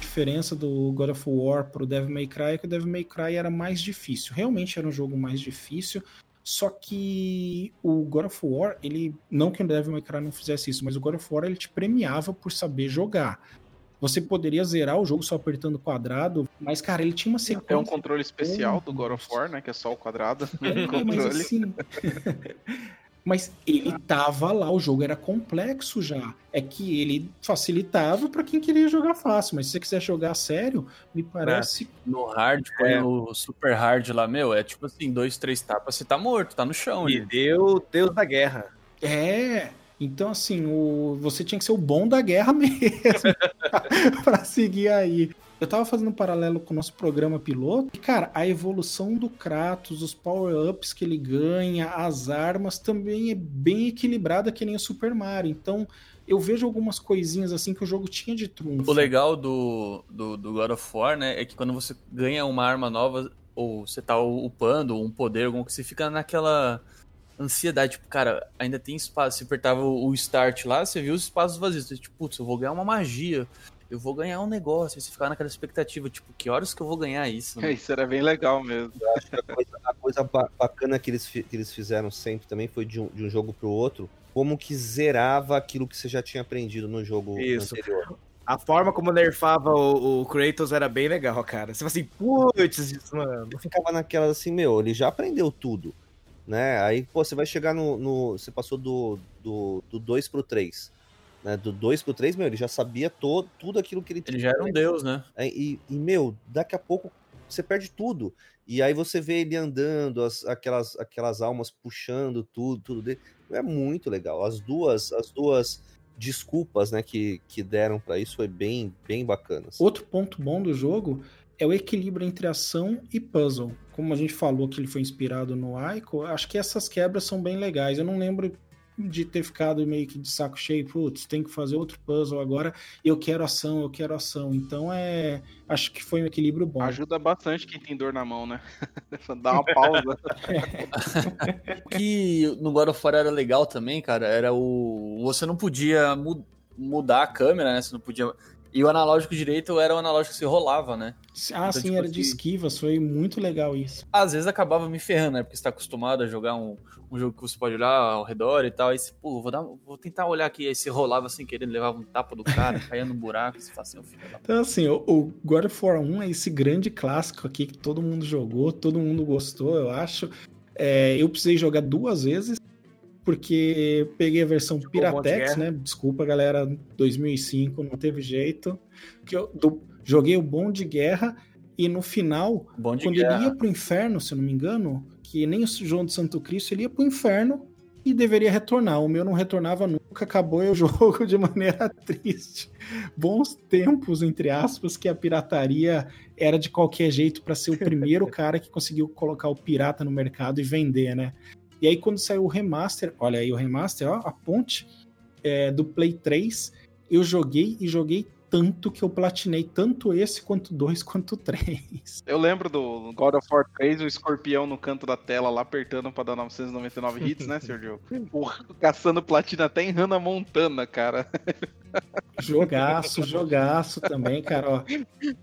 [SPEAKER 1] diferença do God of War pro Devil May Cry é que o Devil May Cry era mais difícil. Realmente era um jogo mais difícil. Só que o God of War, ele. Não que o Devil May Cry não fizesse isso, mas o God of War ele te premiava por saber jogar. Você poderia zerar o jogo só apertando quadrado, mas, cara, ele tinha uma sequência.
[SPEAKER 3] É um controle especial do God of War, né? Que é só o quadrado.
[SPEAKER 1] É, mas
[SPEAKER 3] controle.
[SPEAKER 1] assim. mas ele tava lá, o jogo era complexo já. É que ele facilitava pra quem queria jogar fácil, mas se você quiser jogar sério, me parece.
[SPEAKER 2] No hard, põe
[SPEAKER 5] É.
[SPEAKER 2] no super hard lá, meu, é tipo assim, dois, três tapas, você tá morto, tá no chão.
[SPEAKER 5] E
[SPEAKER 2] ali.
[SPEAKER 5] deu Deus da guerra.
[SPEAKER 1] É. Então, assim, o... você tinha que ser o bom da guerra mesmo pra seguir aí. Eu tava fazendo um paralelo com o nosso programa piloto. E, cara, a evolução do Kratos, os power-ups que ele ganha, as armas, também é bem equilibrada que nem o Super Mario. Então, eu vejo algumas coisinhas assim que o jogo tinha de trunfo.
[SPEAKER 2] O legal do, do, do God of War, né, é que quando você ganha uma arma nova, ou você tá upando um poder, alguma coisa, você fica naquela ansiedade, tipo, cara, ainda tem espaço. Você apertava o start lá, você viu os espaços vazios. Você, tipo, putz, eu vou ganhar uma magia, eu vou ganhar um negócio. Aí você ficava naquela expectativa, tipo, que horas que eu vou ganhar isso? né?
[SPEAKER 3] Isso era bem legal mesmo.
[SPEAKER 4] acho que a coisa, a coisa ba- bacana que eles, que eles fizeram sempre também foi de um, de um jogo pro outro, como que zerava aquilo que você já tinha aprendido no jogo
[SPEAKER 5] Isso.
[SPEAKER 4] anterior.
[SPEAKER 5] A forma como nerfava o, o Kratos era bem legal, cara. Você fala assim, putz, mano.
[SPEAKER 4] Eu ficava naquela assim, meu, ele já aprendeu tudo, né? Aí, pô, você vai chegar no... no- você passou do, do, do 2 pro 3, né? Do 2 pro 3, meu, ele já sabia to, tudo aquilo que ele
[SPEAKER 2] Ele já era um deus, né?
[SPEAKER 4] É, E, e, meu, daqui a pouco você perde tudo. E aí você vê ele andando, as- aquelas, aquelas almas puxando tudo, tudo dele. É muito legal. As duas, as duas desculpas, né, que, que deram pra isso foi bem, bem bacanas.
[SPEAKER 1] Outro ponto bom do jogo é o equilíbrio entre ação e puzzle. Como a gente falou que ele foi inspirado no Ico, acho que essas quebras são bem legais. Eu não lembro de ter ficado meio que de saco cheio, putz, tem que fazer outro puzzle agora, eu quero ação, eu quero ação. Então é, acho que foi um equilíbrio bom.
[SPEAKER 3] Ajuda bastante quem tem dor na mão, né? Dá uma pausa.
[SPEAKER 2] O que no God of War era legal também, cara, era o. Você não podia mu- mudar a câmera, né? Você não podia. E o analógico direito era o analógico que se rolava, né?
[SPEAKER 1] Ah,
[SPEAKER 2] Então,
[SPEAKER 1] sim,
[SPEAKER 2] tipo
[SPEAKER 1] era de
[SPEAKER 2] assim-
[SPEAKER 1] esquivas, foi muito legal isso.
[SPEAKER 2] Às vezes acabava me ferrando, né? Porque você tá acostumado a jogar um, um jogo que você pode olhar ao redor e tal. Aí você, pô, vou, dar, vou tentar olhar aqui. Aí você rolava sem querer, levava um tapa do cara, caía no buraco. E você fala assim, "Ô, filho da
[SPEAKER 1] Então, assim, o, o God of War 1 é esse grande clássico aqui que todo mundo jogou, todo mundo gostou, eu acho. É, eu precisei jogar duas vezes, porque peguei a versão
[SPEAKER 5] Monte
[SPEAKER 1] Piratex, né? Desculpa, galera, 2005, não teve jeito. Que eu do- joguei o Bom de Guerra e no final, quando
[SPEAKER 2] guerra.
[SPEAKER 1] ele ia pro inferno, se eu não me engano, que nem o João de Santo Cristo, ele ia pro inferno e deveria retornar. O meu não retornava nunca, acabou o jogo de maneira triste. Bons tempos, entre aspas, que a pirataria era de qualquer jeito para ser o primeiro cara que conseguiu colocar o pirata no mercado e vender, né? E aí quando saiu o remaster, olha aí o remaster, ó, a ponte é, do Play 3, eu joguei e joguei tanto que eu platinei tanto esse quanto o 2 quanto o 3.
[SPEAKER 3] Eu lembro do God of War 3, o escorpião no canto da tela lá apertando pra dar 999 hits, né, Sr. Diogo? Porra, caçando platina até em Hannah Montana, cara.
[SPEAKER 1] Jogaço, jogaço também, cara, ó.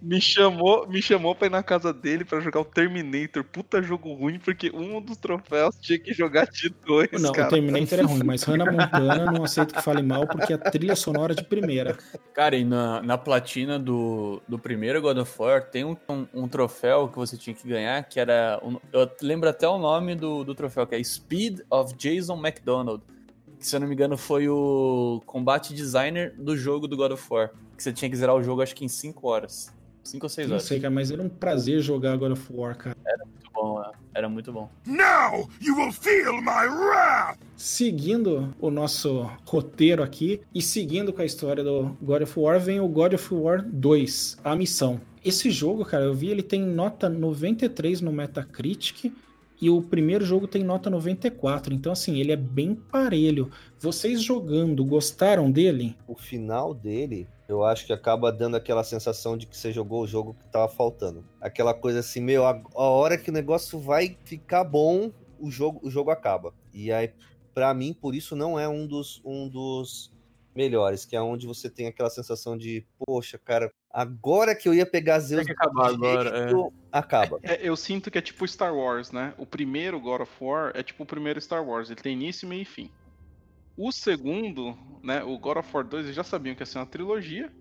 [SPEAKER 3] Me chamou, me chamou pra ir na casa dele pra jogar o Terminator. Puta jogo ruim, porque um dos troféus tinha que jogar de dois,
[SPEAKER 1] Não,
[SPEAKER 3] cara.
[SPEAKER 1] o Terminator é ruim, mas Hannah Montana não aceito que fale mal porque a trilha sonora de primeira.
[SPEAKER 2] Cara, e na, na platina do, do primeiro God of War tem um, um, um troféu que você tinha que ganhar, que era. um- eu lembro até o nome do, do troféu, que é Speed of Jason McDonald. Que, se eu não me engano, foi o combate designer do jogo do God of War. Que você tinha que zerar o jogo, acho que em 5 horas. 5 ou 6
[SPEAKER 1] Não
[SPEAKER 2] horas.
[SPEAKER 1] sei, cara, mas era um prazer jogar God of War, cara.
[SPEAKER 2] Muito bom, é. era muito bom.
[SPEAKER 6] Now you will feel my wrath!
[SPEAKER 1] Seguindo o nosso roteiro aqui e seguindo com a história do God of War, vem o God of War 2, a missão. Esse jogo, cara, eu vi, ele tem nota 93 no Metacritic e o primeiro jogo tem nota 94. Então, assim, ele é bem parelho. Vocês jogando, gostaram dele?
[SPEAKER 4] O final dele, eu acho que acaba dando aquela sensação de que você jogou o jogo que tava faltando. Aquela coisa assim, meu, a, a hora que o negócio vai ficar bom, o jogo, o jogo acaba. E aí, pra mim, por isso não é um dos, um dos melhores, que é onde você tem aquela sensação de, poxa, cara, Agora que eu ia pegar Zeus
[SPEAKER 2] Tem que acabar agora,
[SPEAKER 4] direito, acaba.
[SPEAKER 3] É, eu sinto que é tipo Star Wars, né? O primeiro God of War é tipo o primeiro Star Wars, ele tem início, meio e fim. O segundo, né, o God of War 2, eles já sabiam que ia ser uma trilogia,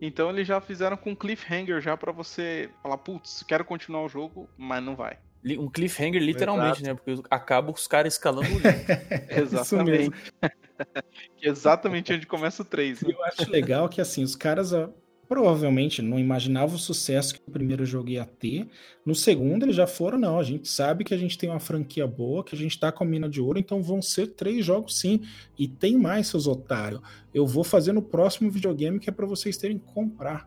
[SPEAKER 3] então eles já fizeram com cliffhanger já pra você falar, putz, quero continuar o jogo, mas não vai.
[SPEAKER 2] Um cliffhanger, literalmente, né? Porque acaba os caras escalando o livro.
[SPEAKER 3] Exatamente. exatamente onde começa o 3. Né?
[SPEAKER 1] Eu acho legal que assim, os caras provavelmente não imaginavam o sucesso que o primeiro jogo ia ter. No segundo, eles já foram, não. A gente sabe que a gente tem uma franquia boa, que a gente tá com a mina de ouro, então vão ser três jogos sim. E tem mais, seus otários. Eu vou fazer no próximo videogame que é pra vocês terem que comprar.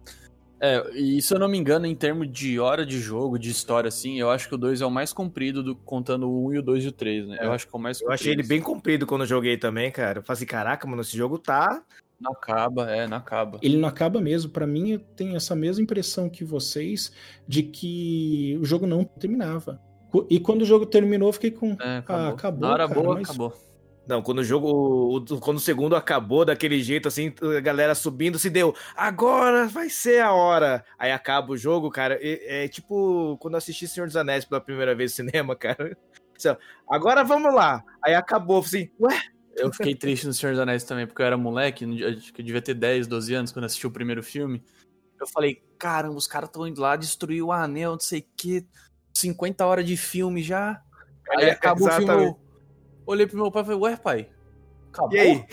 [SPEAKER 2] É, e se eu não me engano, em termos de hora de jogo, de história, assim, eu acho que o 2 é o mais comprido, do, contando o 1 e o 2 e o 3, né?
[SPEAKER 5] É.
[SPEAKER 2] Eu acho que é o mais
[SPEAKER 5] Eu
[SPEAKER 2] comprido.
[SPEAKER 5] achei ele bem comprido quando eu joguei também, cara. Eu falei assim, caraca, mano, esse jogo tá.
[SPEAKER 2] Não acaba, é, não acaba.
[SPEAKER 1] Ele não acaba mesmo. Pra mim, eu tenho essa mesma impressão que vocês de que o jogo não terminava. E quando o jogo terminou, eu fiquei com.
[SPEAKER 2] É,
[SPEAKER 1] Ah, acabou.
[SPEAKER 2] Na hora
[SPEAKER 1] cara,
[SPEAKER 2] boa,
[SPEAKER 1] mas-
[SPEAKER 2] acabou.
[SPEAKER 5] Não, quando o jogo. quando o segundo acabou daquele jeito, assim, a galera subindo, se deu. Agora vai ser a hora. Aí acaba o jogo, cara. É, é tipo quando eu assisti Senhor dos Anéis pela primeira vez no cinema, cara. Assim, Agora vamos lá. Aí acabou, assim, ué,
[SPEAKER 2] Eu fiquei triste no Senhor dos Anéis também, porque eu era moleque, acho que eu devia ter 10, 12 anos quando assisti o primeiro filme. Eu falei, caramba, os caras estão indo lá destruir o anel, não sei o que, 50 horas de filme já. Aí
[SPEAKER 5] É,
[SPEAKER 2] acabou o filme,
[SPEAKER 5] exatamente.
[SPEAKER 2] eu olhei pro meu pai e falei, ué, pai, acabou?
[SPEAKER 5] E aí?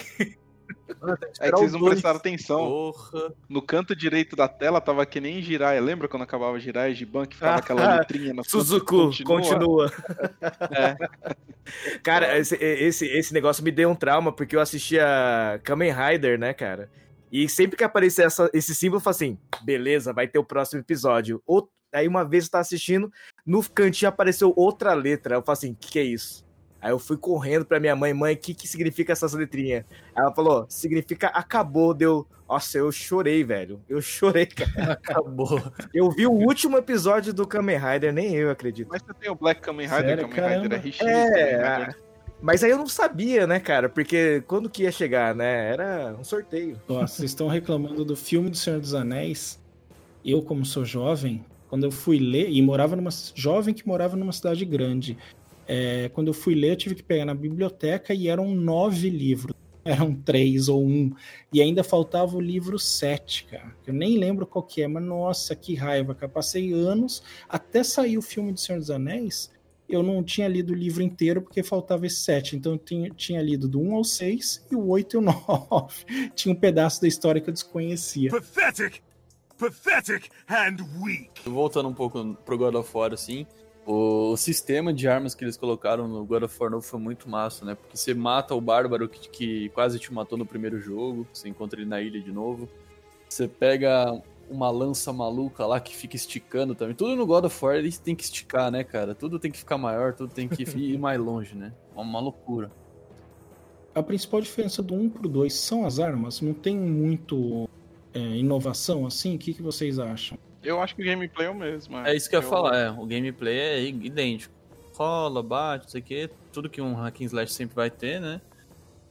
[SPEAKER 3] É que vocês não prestaram atenção.
[SPEAKER 2] Porra.
[SPEAKER 3] No canto direito da tela tava que nem Jirai. Lembra quando acabava Jirai e Giban que ficava aquela letrinha na
[SPEAKER 5] Suzuku, continua.
[SPEAKER 3] É.
[SPEAKER 5] Cara, esse, esse, esse negócio me deu um trauma, porque eu assistia Kamen Rider, né, cara? E sempre que aparecia essa- esse símbolo, eu falava assim, beleza, vai ter o próximo episódio. Aí uma vez eu tava assistindo, no cantinho apareceu outra letra. Eu falei assim, o que, que é isso? Aí eu fui correndo pra minha mãe, mãe, o que, que significa essas letrinhas? Ela falou, significa acabou, deu. Nossa, eu chorei, velho. Eu chorei, cara.
[SPEAKER 2] Acabou.
[SPEAKER 5] Eu vi o último episódio do Kamen Rider, nem eu acredito.
[SPEAKER 3] Mas você tem o Black Kamen Rider,
[SPEAKER 1] Sério?
[SPEAKER 3] Kamen Rider é RX,
[SPEAKER 5] É,
[SPEAKER 3] Kamen Rider.
[SPEAKER 5] Mas aí eu não sabia, né, cara? Porque quando que ia chegar, né? Era um sorteio.
[SPEAKER 1] Nossa, vocês estão reclamando do filme do Senhor dos Anéis. Eu, como sou jovem, quando eu fui ler, e morava numa. jovem que morava numa cidade grande. É, quando eu fui ler, eu tive que pegar na biblioteca e eram nove livros. Eram três ou um. E ainda faltava o livro sete, cara. Eu nem lembro qual que é, mas nossa, que raiva, cara. Passei anos até sair o filme do Senhor dos Anéis. Eu não tinha lido o livro inteiro porque faltava esse sete. Então eu tinha, tinha lido do 1 ao 6 e o 8 e o 9. tinha um pedaço da história que eu desconhecia.
[SPEAKER 6] Pathetic! Pathetic and weak!
[SPEAKER 2] Voltando um pouco pro God of War, assim, o sistema de armas que eles colocaram no God of War novo foi muito massa, né? Porque você mata o bárbaro que, que quase te matou no primeiro jogo, você encontra ele na ilha de novo. Você pega uma lança maluca lá que fica esticando também. Tudo no God of War eles tem que esticar, né, cara? Tudo tem que ficar maior, tudo tem que ir mais longe, né? Uma loucura.
[SPEAKER 1] A principal diferença do 1 pro 2 são as armas. Não tem muito é, inovação assim. O que, que vocês acham?
[SPEAKER 3] Eu acho que o gameplay é o mesmo.
[SPEAKER 2] É isso que eu ia falar, é. O gameplay é idêntico. Rola, bate, não sei o que. Tudo que um hack and slash sempre vai ter, né?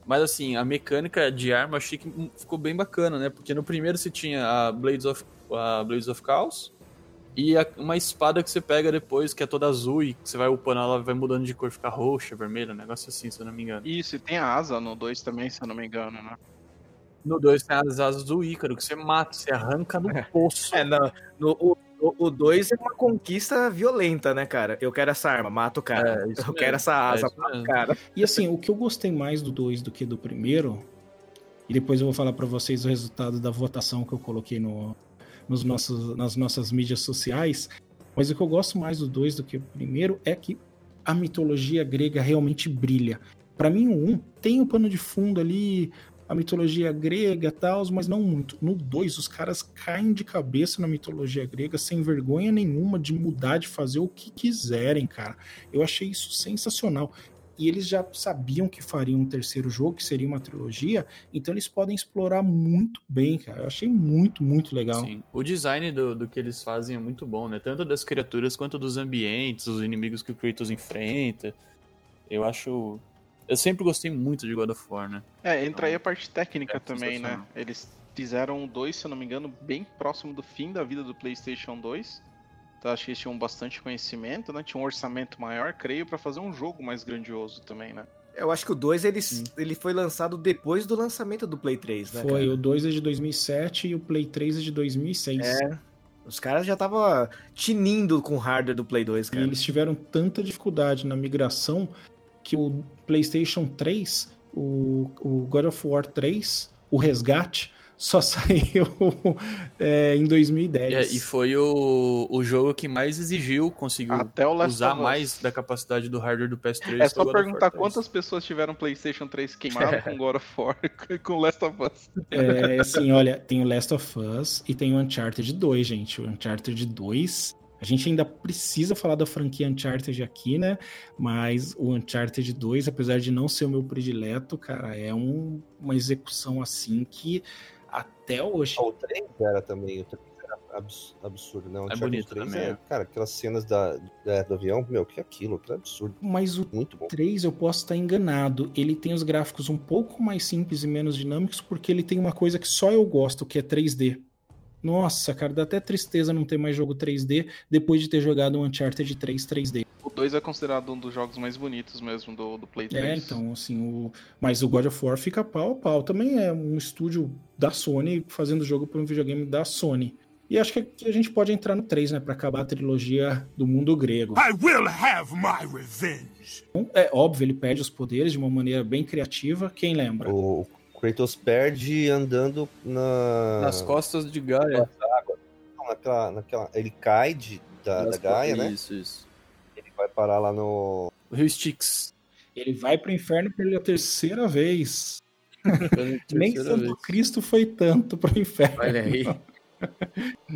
[SPEAKER 2] Mas assim, a mecânica de arma eu achei que ficou bem bacana, né? Porque no primeiro você tinha a Blades of, a Blades of Chaos e a- uma espada que você pega depois, que é toda azul e que você vai upando, ela vai mudando de cor, ficar roxa, vermelha, um negócio assim, se eu não me engano.
[SPEAKER 3] Isso, e tem a asa no 2 também, se eu não me engano, né?
[SPEAKER 2] No 2 tem as asas do Ícaro, que você mata, você arranca no poço.
[SPEAKER 5] É, não, no, o 2 é uma conquista violenta, né, cara? Eu quero essa arma, mata o cara.
[SPEAKER 2] É,
[SPEAKER 5] eu
[SPEAKER 2] mesmo,
[SPEAKER 5] quero essa asa,
[SPEAKER 2] é
[SPEAKER 5] mata o cara.
[SPEAKER 1] E assim, o que eu gostei mais do 2 do que do primeiro, e depois eu vou falar pra vocês o resultado da votação que eu coloquei no, nos nossos, nas nossas mídias sociais, mas o que eu gosto mais do 2 do que o primeiro é que a mitologia grega realmente brilha. Pra mim, o 1 tem o pano de fundo ali, a mitologia grega e tal, mas não muito. No 2, os caras caem de cabeça na mitologia grega sem vergonha nenhuma de mudar, de fazer o que quiserem, cara. Eu achei isso sensacional. E eles já sabiam que fariam um terceiro jogo, que seria uma trilogia, então eles podem explorar muito bem, cara. Eu achei muito, muito legal.
[SPEAKER 2] Sim. O design do, do que eles fazem é muito bom, né? Tanto das criaturas quanto dos ambientes, os inimigos que o Kratos enfrenta. Eu acho Eu sempre gostei muito de God of War, né?
[SPEAKER 3] É, entra aí a parte técnica
[SPEAKER 2] É,
[SPEAKER 3] também, né? Eles fizeram dois, se eu não me engano, bem próximo do fim da vida do PlayStation 2. Então acho que eles tinham bastante conhecimento, né? Tinha um orçamento maior, creio, pra fazer um jogo mais grandioso também, né?
[SPEAKER 5] Eu acho que o 2 ele, ele foi lançado depois do lançamento do Play 3, né?
[SPEAKER 1] Foi,
[SPEAKER 5] cara?
[SPEAKER 1] o 2 é de 2007 e o Play 3 é de 2006.
[SPEAKER 5] É. Os caras já estavam tinindo com o hardware do Play 2,
[SPEAKER 1] E
[SPEAKER 5] cara.
[SPEAKER 1] eles tiveram tanta dificuldade na migração que o PlayStation 3, o, o God of War 3, o Resgate, só saiu é, em 2010.
[SPEAKER 2] É, e foi o, o jogo que mais exigiu, conseguiu
[SPEAKER 3] Até o Last
[SPEAKER 2] usar mais da capacidade do hardware do PS3.
[SPEAKER 3] É só perguntar
[SPEAKER 2] 3.
[SPEAKER 3] quantas pessoas tiveram PlayStation 3 queimado com God of War e com Last of Us.
[SPEAKER 1] É, assim, olha, tem o Last of Us e tem o Uncharted 2, gente. O Uncharted 2. A gente ainda precisa falar da franquia Uncharted aqui, né? Mas o Uncharted 2, apesar de não ser o meu predileto, cara, é um- uma execução assim que até hoje.
[SPEAKER 4] Ah, o 3 era também, o 3 era abs- absurdo, né? O
[SPEAKER 2] É bonito
[SPEAKER 4] 3
[SPEAKER 2] também,
[SPEAKER 4] é,
[SPEAKER 2] é.
[SPEAKER 4] cara, aquelas cenas da, da- do avião, meu, que aquilo, aquilo é absurdo.
[SPEAKER 1] Mas o
[SPEAKER 4] Muito bom.
[SPEAKER 1] 3 eu posso estar enganado. Ele tem os gráficos um pouco mais simples e menos dinâmicos, porque ele tem uma coisa que só eu gosto, que é 3D. Nossa, cara, dá até tristeza não ter mais jogo 3D depois de ter jogado um Uncharted 3 3D.
[SPEAKER 3] O 2 é considerado um dos jogos mais bonitos mesmo do, do Play 3.
[SPEAKER 1] É, então, assim, o... mas o God of War fica pau a pau. Também é um estúdio da Sony fazendo jogo para um videogame da Sony. E acho que aqui a gente pode entrar no 3, né, para acabar a trilogia do mundo grego.
[SPEAKER 6] I will have my revenge.
[SPEAKER 1] É óbvio, ele perde os poderes de uma maneira bem criativa. Quem lembra?
[SPEAKER 4] O Kratos perde andando na.
[SPEAKER 2] Nas costas de Gaia.
[SPEAKER 4] Não, naquela, naquela. Ele cai de, da, da Gaia, né?
[SPEAKER 2] Isso, isso.
[SPEAKER 4] Ele vai parar lá no.
[SPEAKER 2] O Rio Styx.
[SPEAKER 1] Ele vai pro inferno pela terceira vez. Nem Santo
[SPEAKER 2] vez.
[SPEAKER 1] Cristo foi tanto pro inferno.
[SPEAKER 5] Olha aí.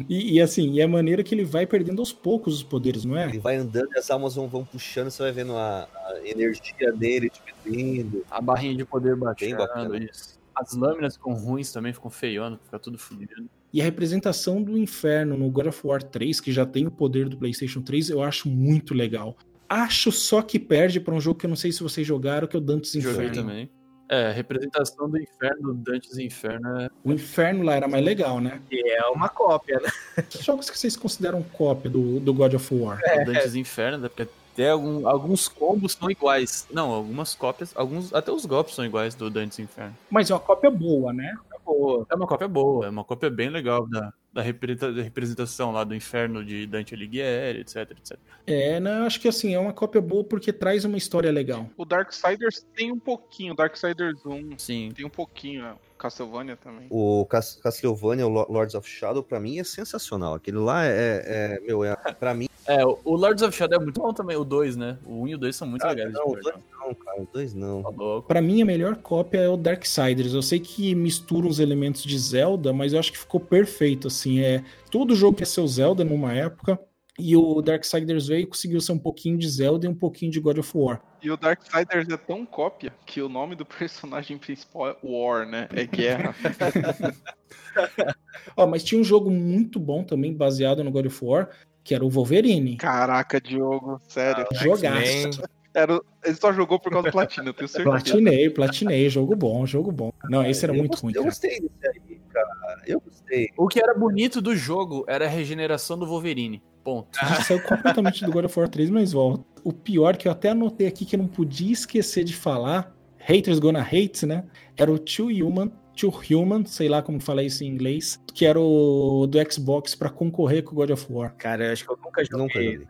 [SPEAKER 1] E, e assim, e é a maneira que ele vai perdendo aos poucos os poderes, não é?
[SPEAKER 4] Ele vai andando e as almas vão, vão puxando, você vai vendo a, a energia dele diminuindo.
[SPEAKER 2] A barrinha de poder
[SPEAKER 4] Bem
[SPEAKER 2] baixando,
[SPEAKER 4] bacana.
[SPEAKER 2] isso. As lâminas ficam ruins também, ficam feiando, fica tudo fodido.
[SPEAKER 1] E a representação do inferno no God of War 3, que já tem o poder do PlayStation 3, eu acho muito legal. Acho só que perde pra um jogo que eu não sei se vocês jogaram, que é o Dante's
[SPEAKER 2] Joguei
[SPEAKER 1] Inferno.
[SPEAKER 2] também. É, a representação do inferno, Dante's Inferno é.
[SPEAKER 1] O Inferno lá era mais legal, né?
[SPEAKER 5] E é uma cópia, né?
[SPEAKER 1] Que jogos que vocês consideram cópia do, do God of War?
[SPEAKER 2] o Dante's Inferno, né? Porque até algum- alguns combos são iguais. Não, algumas cópias, alguns, até os golpes são iguais do Dante's Inferno.
[SPEAKER 1] Mas é uma cópia boa, né?
[SPEAKER 2] Boa. É uma cópia boa, é uma cópia bem legal da, da representa- da representação lá do inferno de Dante Alighieri, etc, etc.
[SPEAKER 1] É, né, eu acho que assim, é uma cópia boa porque traz uma história legal.
[SPEAKER 3] O Darksiders tem um pouquinho, o Darksiders 1
[SPEAKER 2] Sim.
[SPEAKER 3] tem um pouquinho, né? Castlevania também.
[SPEAKER 4] O Cas- Castlevania, o Lo- Lords of Shadow, pra mim é sensacional. Aquele lá é, é meu, é, pra mim.
[SPEAKER 2] É, o o Lords of Shadow é muito bom também, o 2, né? O 1 e o 2 são muito
[SPEAKER 4] Ah,
[SPEAKER 2] legais.
[SPEAKER 4] não, dois não, cara, os dois não.
[SPEAKER 2] Tá louco.
[SPEAKER 1] Pra mim, a melhor cópia é o Darksiders. Eu sei que mistura uns elementos de Zelda, mas eu acho que ficou perfeito, assim. É, todo jogo quer ser o Zelda numa época, e o Darksiders veio e conseguiu ser um pouquinho de Zelda e um pouquinho de God of War.
[SPEAKER 3] E o Darksiders é tão cópia que o nome do personagem principal é War, né? É guerra.
[SPEAKER 1] Ó, mas tinha um jogo muito bom também, baseado no God of War, que era o Wolverine.
[SPEAKER 3] Caraca, Diogo, sério.
[SPEAKER 1] Jogaço.
[SPEAKER 3] Era, ele só jogou por causa do Platina, eu tenho certeza.
[SPEAKER 1] Platinei, platinei. Jogo bom, jogo bom. Não, esse era
[SPEAKER 4] Eu
[SPEAKER 1] muito
[SPEAKER 4] gostei-
[SPEAKER 1] ruim,
[SPEAKER 4] Eu
[SPEAKER 1] cara.
[SPEAKER 4] gostei desse aí, cara. Eu gostei.
[SPEAKER 2] O que era bonito do jogo era a regeneração do Wolverine. Ponto.
[SPEAKER 1] A gente saiu completamente do God of War 3, mas volta. O pior que eu até anotei aqui que eu não podia esquecer de falar, haters gonna hate, né? Era o Too Human, Too Human, sei lá como falar isso em inglês, que era o do Xbox pra concorrer com o God of War.
[SPEAKER 5] Cara, eu acho que eu nunca joguei.
[SPEAKER 4] Nunca joguei.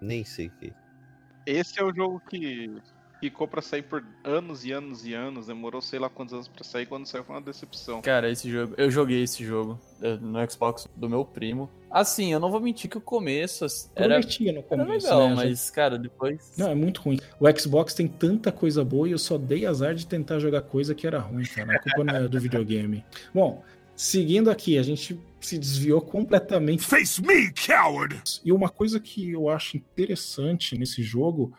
[SPEAKER 4] Nem sei o que.
[SPEAKER 3] Esse é o jogo que ficou pra sair por anos e anos e anos, demorou sei lá quantos anos pra sair, quando saiu foi uma decepção.
[SPEAKER 2] Cara, esse jogo. Eu joguei esse jogo é, no Xbox do meu primo. Assim, eu não vou mentir que o começo era,
[SPEAKER 1] Prometia no
[SPEAKER 2] era
[SPEAKER 1] começo,
[SPEAKER 2] legal,
[SPEAKER 1] né?
[SPEAKER 2] mas, cara, depois.
[SPEAKER 1] Não, é muito ruim. O Xbox tem tanta coisa boa e eu só dei azar de tentar jogar coisa que era ruim, cara. A culpa não é do videogame. Bom, seguindo aqui, a gente se desviou completamente
[SPEAKER 6] Face me, coward!
[SPEAKER 1] E uma coisa que eu acho interessante nesse jogo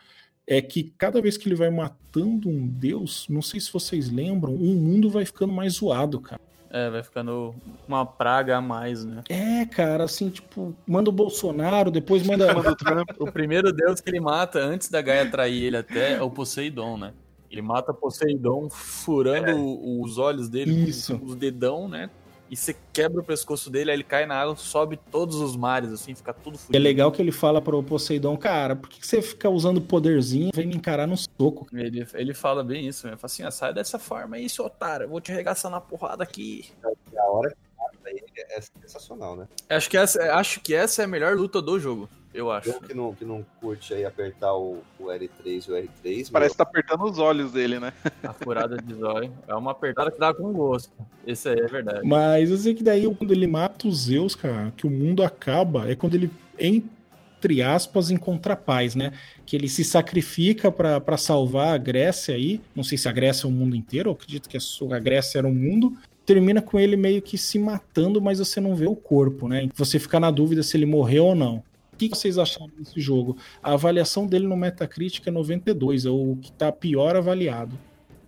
[SPEAKER 1] é que cada vez que ele vai matando um deus, não sei se vocês lembram, o mundo vai ficando mais zoado, cara.
[SPEAKER 2] É, vai ficando uma praga a mais, né?
[SPEAKER 1] É, cara, assim, tipo, manda o Bolsonaro, depois manda.
[SPEAKER 3] Manda o Trump.
[SPEAKER 2] O primeiro deus que ele mata antes da Gaia trair ele até é o Poseidon, né? Ele mata Poseidon furando o- os olhos dele
[SPEAKER 1] Isso.
[SPEAKER 2] com os dedão, né? E você quebra o pescoço dele, aí ele cai na água, sobe todos os mares, assim, fica tudo
[SPEAKER 1] É
[SPEAKER 2] fudido.
[SPEAKER 1] legal que ele fala pro Poseidon, cara, por que você fica usando poderzinho e vem me encarar no soco?
[SPEAKER 2] Ele, ele fala bem isso, né? Fala assim, ah, sai dessa forma aí, seu otário, eu vou te arregaçar na porrada aqui.
[SPEAKER 4] A hora que mata ele é sensacional, né?
[SPEAKER 2] Acho que essa, acho que essa é a melhor luta do jogo, eu acho.
[SPEAKER 4] Eu que não, que não curte aí apertar o, o L3 e o R3,
[SPEAKER 3] Parece que tá apertando os olhos dele, né?
[SPEAKER 2] A furada de zóio é uma apertada que dá com gosto. Esse aí é verdade.
[SPEAKER 8] Mas eu sei que daí, quando ele mata os Zeus, cara, que o mundo acaba, é quando ele, entre aspas, encontra paz, né? Que ele se sacrifica pra pra salvar a Grécia aí. Não sei se a Grécia é o mundo inteiro, eu acredito que a sua- a Grécia era o mundo. Termina com ele meio que se matando, mas você não vê o corpo, né? Você fica na dúvida se ele morreu ou não. O que vocês acharam desse jogo? A avaliação dele no Metacritic é 92, é o que tá pior avaliado.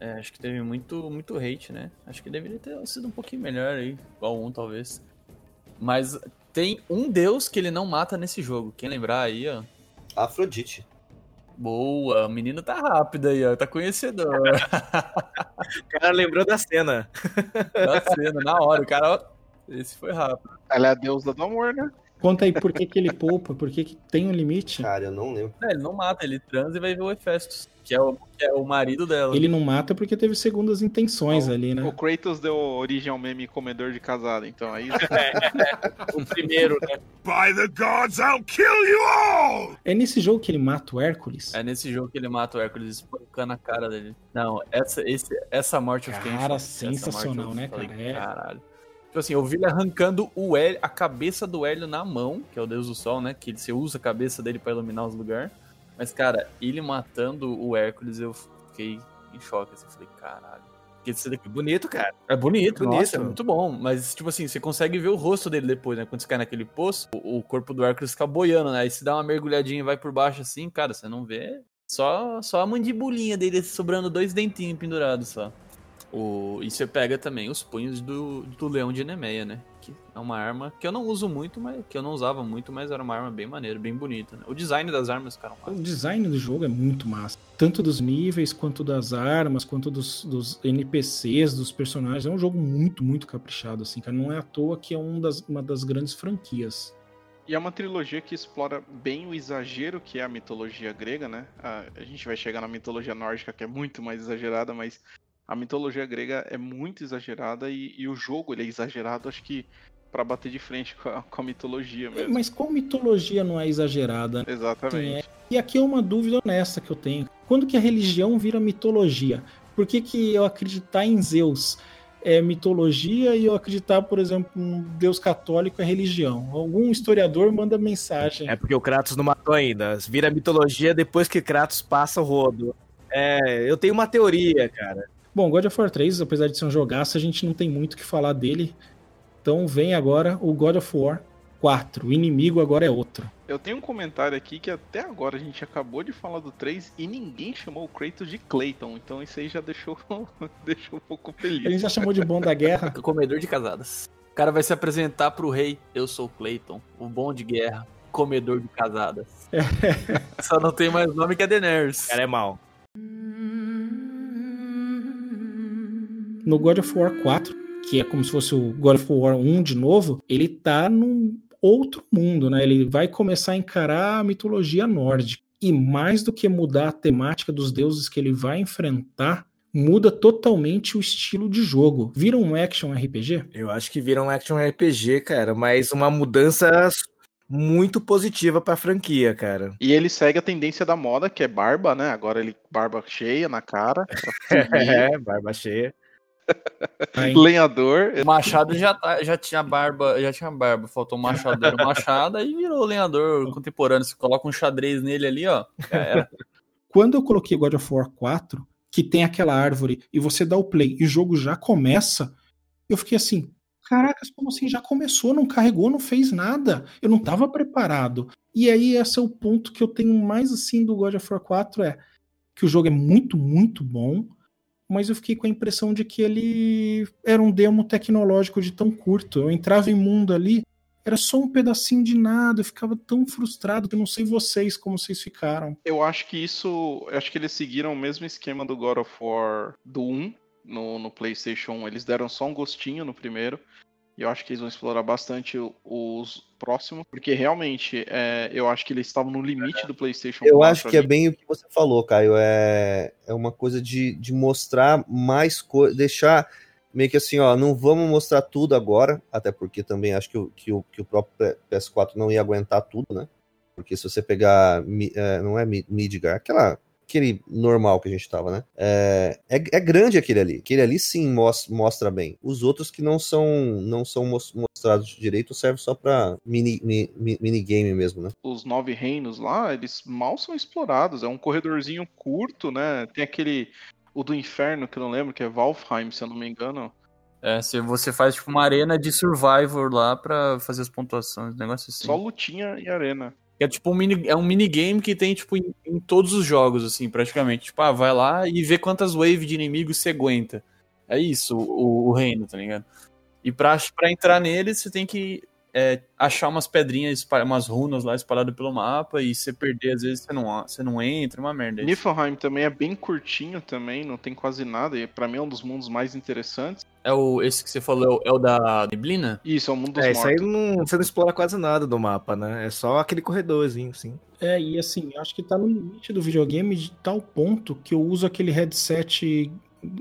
[SPEAKER 2] É, acho que teve muito, muito hate, né? Acho que deveria ter sido um pouquinho melhor aí, igual um talvez. Mas tem um deus que ele não mata nesse jogo. Quem lembrar aí, ó.
[SPEAKER 4] Afrodite.
[SPEAKER 2] Boa, o menino tá rápido aí, ó. Tá conhecedor.
[SPEAKER 5] O cara lembrou da cena.
[SPEAKER 2] tá sendo, na hora. O cara, ó. Esse foi rápido.
[SPEAKER 3] Ela é a deusa do amor, né?
[SPEAKER 1] Conta aí por que, que ele poupa, por que, que tem um limite.
[SPEAKER 4] Cara, eu não lembro.
[SPEAKER 2] É, ele não mata, ele transa e vai ver o Hefestos, que é o, que é o marido dela.
[SPEAKER 1] Ele não mata porque teve segundas intenções ali,
[SPEAKER 3] O
[SPEAKER 1] né?
[SPEAKER 3] Kratos deu origem ao meme comedor de casada, então aí
[SPEAKER 5] O primeiro, né?
[SPEAKER 6] By the gods, I'll kill you all!
[SPEAKER 1] É nesse jogo que ele mata o Hércules?
[SPEAKER 2] É nesse jogo que ele mata o Hércules espancando a cara dele. Não, essa, esse, essa morte eu fiquei
[SPEAKER 1] Cara, sensacional,
[SPEAKER 2] eu
[SPEAKER 1] né,
[SPEAKER 2] falei,
[SPEAKER 1] cara? É.
[SPEAKER 2] Caralho. Tipo assim, eu vi ele arrancando o Hélio, a cabeça do Hélio na mão, que é o Deus do Sol, né? Que você usa a cabeça dele pra iluminar os lugares. Mas, cara, ele matando o Hércules, eu fiquei em choque, assim. Falei, caralho. Porque esse daqui
[SPEAKER 5] Bonito, cara.
[SPEAKER 2] é bonito,
[SPEAKER 5] Bonito.
[SPEAKER 2] nossa, é muito bom. Mas, tipo assim, você consegue ver o rosto dele depois, né? Quando você cai naquele poço, o, o corpo do Hércules fica boiando, né? Aí se dá uma mergulhadinha e vai por baixo assim, cara, você não vê. Só, só a mandibulinha dele sobrando dois dentinhos pendurados só. O, e você pega também os punhos do, do leão de Nemeia, né? Que é uma arma que eu não uso muito, mas que eu não usava muito, mas era uma arma bem maneira, bem bonita. Né? O design das armas, cara,
[SPEAKER 1] O design do jogo é muito massa. Tanto dos níveis, quanto das armas, quanto dos, dos NPCs, dos personagens. É um jogo muito, muito caprichado, assim, cara. Não é à toa que é um das, uma das grandes franquias.
[SPEAKER 3] E é uma trilogia que explora bem o exagero que é a mitologia grega, né? A, a gente vai chegar na mitologia nórdica, que é muito mais exagerada, mas a mitologia grega é muito exagerada e, e o jogo ele é exagerado, acho que pra bater de frente com a, com a mitologia mesmo.
[SPEAKER 1] Mas qual mitologia não é exagerada? né?
[SPEAKER 3] Exatamente.
[SPEAKER 1] E aqui é uma dúvida honesta que eu tenho. Quando que a religião vira mitologia? Por que, que eu acreditar em Zeus é mitologia e eu acreditar, por exemplo, em Deus católico é religião? Algum historiador manda mensagem.
[SPEAKER 5] É porque o Kratos não matou ainda. Vira mitologia depois que Kratos passa o rodo. É, eu tenho uma teoria, cara.
[SPEAKER 1] Bom, God of War 3, apesar de ser um jogaço, a gente não tem muito o que falar dele. Então vem agora o God of War 4. O inimigo agora é outro.
[SPEAKER 3] Eu tenho um comentário aqui que até agora a gente acabou de falar do 3 e ninguém chamou o Kratos de Clayton, então isso aí já deixou, deixou um pouco feliz.
[SPEAKER 1] gente já chamou de bom da guerra.
[SPEAKER 2] Comedor de casadas. O cara vai se apresentar pro rei. Eu sou Clayton, o bom de guerra, comedor de casadas. Só não tem mais nome que a Daenerys.
[SPEAKER 5] O cara é mal.
[SPEAKER 1] No God of War 4, que é como se fosse o God of War 1 de novo, ele tá num outro mundo, né? Ele vai começar a encarar a mitologia nórdica. E mais do que mudar a temática dos deuses que ele vai enfrentar, muda totalmente o estilo de jogo. Vira um action RPG?
[SPEAKER 5] Eu acho que vira um action RPG, cara, mas uma mudança muito positiva pra franquia, cara.
[SPEAKER 3] E ele segue a tendência da moda, que é barba, né? Agora ele barba cheia na cara.
[SPEAKER 5] É, barba cheia.
[SPEAKER 3] Lenhador.
[SPEAKER 2] O Machado já, tá- já tinha barba, já tinha barba, faltou o Machado, era o Machado, aí virou o lenhador contemporâneo. Você coloca um xadrez nele ali, ó. já era.
[SPEAKER 1] quando eu coloquei God of War 4, que tem aquela árvore, e você dá o play e o jogo já começa, eu fiquei assim, caracas, como assim? Já começou, não carregou, não fez nada. Eu não tava preparado. E aí esse é o ponto que eu tenho mais assim do God of War 4, é que o jogo é muito, muito bom, mas eu fiquei com a impressão de que ele era um demo tecnológico de tão curto. Eu entrava em mundo ali,
[SPEAKER 8] era só um pedacinho de nada, eu ficava tão frustrado que não sei vocês como vocês ficaram.
[SPEAKER 3] Eu acho que isso. Acho que eles seguiram o mesmo esquema do God of War do 1 no, no PlayStation 1. Eles deram só um gostinho no primeiro. E eu acho que eles vão explorar bastante os próximos. Porque realmente, é, eu acho que eles estavam no limite do PlayStation
[SPEAKER 4] Eu
[SPEAKER 3] 4
[SPEAKER 4] acho que é
[SPEAKER 3] ali.
[SPEAKER 4] bem o que você falou, Caio. É, é uma coisa de, de mostrar mais coisas, deixar meio que assim, ó, não vamos mostrar tudo agora, até porque também acho que o, que o, que o próprio PS4 não ia aguentar tudo, né? Porque se você pegar, é, não é Mi- Midgar, aquela, aquele normal que a gente tava, né? É, é, é grande aquele ali. Aquele ali sim mos- mostra bem. Os outros que não são, não são mos- mostrados direito servem só pra mini, mi- mi- minigame mesmo, né?
[SPEAKER 3] Os nove reinos lá, eles mal são explorados. É um corredorzinho curto, né? Tem aquele. O do inferno, que eu não lembro, que é Valfheim, se eu não me engano.
[SPEAKER 2] É, se você faz tipo uma arena de Survivor lá pra fazer as pontuações, negócio assim.
[SPEAKER 3] Só lutinha e arena.
[SPEAKER 2] É tipo um mini, é um minigame que tem, tipo, em, em todos os jogos, assim, praticamente. Tipo, ah, vai lá e vê quantas waves de inimigos você aguenta. É isso, o, o reino, tá ligado? E pra, entrar nele, você tem que é, achar umas pedrinhas, umas runas lá espalhadas pelo mapa, e se você perder, às vezes você não, você não entra, uma merda. isso.
[SPEAKER 3] Niflheim também é bem curtinho também, não tem quase nada. E pra mim é um dos mundos mais interessantes.
[SPEAKER 2] É o, esse que você falou, é o, é da neblina?
[SPEAKER 3] Isso, é o mundo dos
[SPEAKER 5] É, isso aí
[SPEAKER 3] mortos.
[SPEAKER 5] não, você não explora quase nada do mapa, né? É só aquele corredorzinho, sim.
[SPEAKER 8] É, e assim, eu acho que tá no limite do videogame de tal ponto que eu uso aquele headset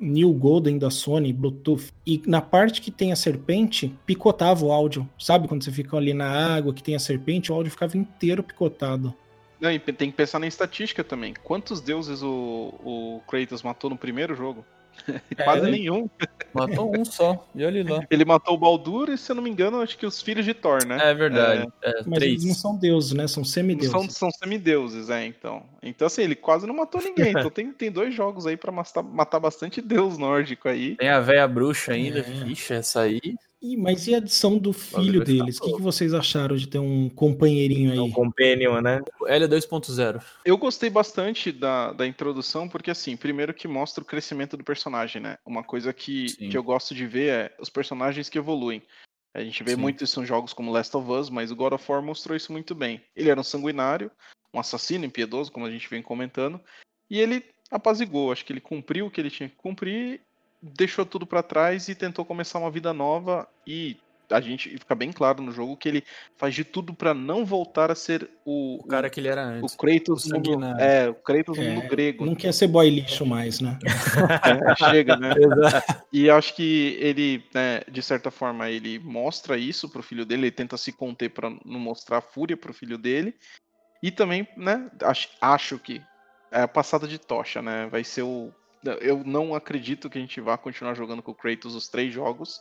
[SPEAKER 8] New Golden da Sony, Bluetooth, e na parte que tem a serpente, picotava o áudio. Sabe quando você fica ali na água que tem a serpente, o áudio ficava inteiro picotado.
[SPEAKER 3] Não, e tem que pensar na estatística também. Quantos deuses o, o Kratos matou no primeiro jogo? Quase
[SPEAKER 2] né?
[SPEAKER 3] nenhum.
[SPEAKER 2] Matou um só, e olha lá.
[SPEAKER 3] Ele matou o Baldur e, se eu não me engano, acho que os filhos de Thor, né?
[SPEAKER 2] É verdade. É,
[SPEAKER 8] Mas
[SPEAKER 2] três.
[SPEAKER 8] eles não são deuses, né? São semideuses.
[SPEAKER 3] São, são semideuses, é, então. Então, assim, ele quase não matou ninguém. Então tem, tem dois jogos aí pra matar, matar bastante deus nórdico aí.
[SPEAKER 2] Tem a véia bruxa ainda.
[SPEAKER 8] É.
[SPEAKER 2] Vixe, essa aí.
[SPEAKER 8] Ih, mas e a adição do filho deles? O que, que vocês acharam de ter um companheirinho
[SPEAKER 5] É um
[SPEAKER 8] aí?
[SPEAKER 5] companion, né?
[SPEAKER 2] L 2.0.
[SPEAKER 3] Eu gostei bastante da, da introdução, porque assim, primeiro que mostra o crescimento do personagem, né? Uma coisa que,
[SPEAKER 2] Sim.
[SPEAKER 3] que eu gosto de ver é os personagens que evoluem. A gente vê
[SPEAKER 2] Sim.
[SPEAKER 3] muito isso em jogos como Last of Us, mas o God of War mostrou isso muito bem. Ele era um sanguinário, um assassino impiedoso, como a gente vem comentando, e ele apazigou, acho que ele cumpriu o que ele tinha que cumprir, deixou tudo pra trás e tentou começar uma vida nova e a gente fica bem claro no jogo que ele faz de tudo pra não voltar a ser o,
[SPEAKER 2] O cara que ele era
[SPEAKER 3] o
[SPEAKER 2] antes.
[SPEAKER 3] Kratos
[SPEAKER 2] o
[SPEAKER 3] no mundo,
[SPEAKER 2] sanguinário.
[SPEAKER 3] é, o Kratos no
[SPEAKER 8] É,
[SPEAKER 3] mundo grego.
[SPEAKER 8] Não quer ser boy lixo mais, né?
[SPEAKER 3] É, chega, né? E acho que ele, né, de certa forma, ele mostra isso pro filho dele, ele tenta se conter pra não mostrar a fúria pro filho dele. E também, né, acho, acho que é a passada de tocha, né? Vai ser o. Eu não acredito que a gente vá continuar jogando com o Kratos os três jogos.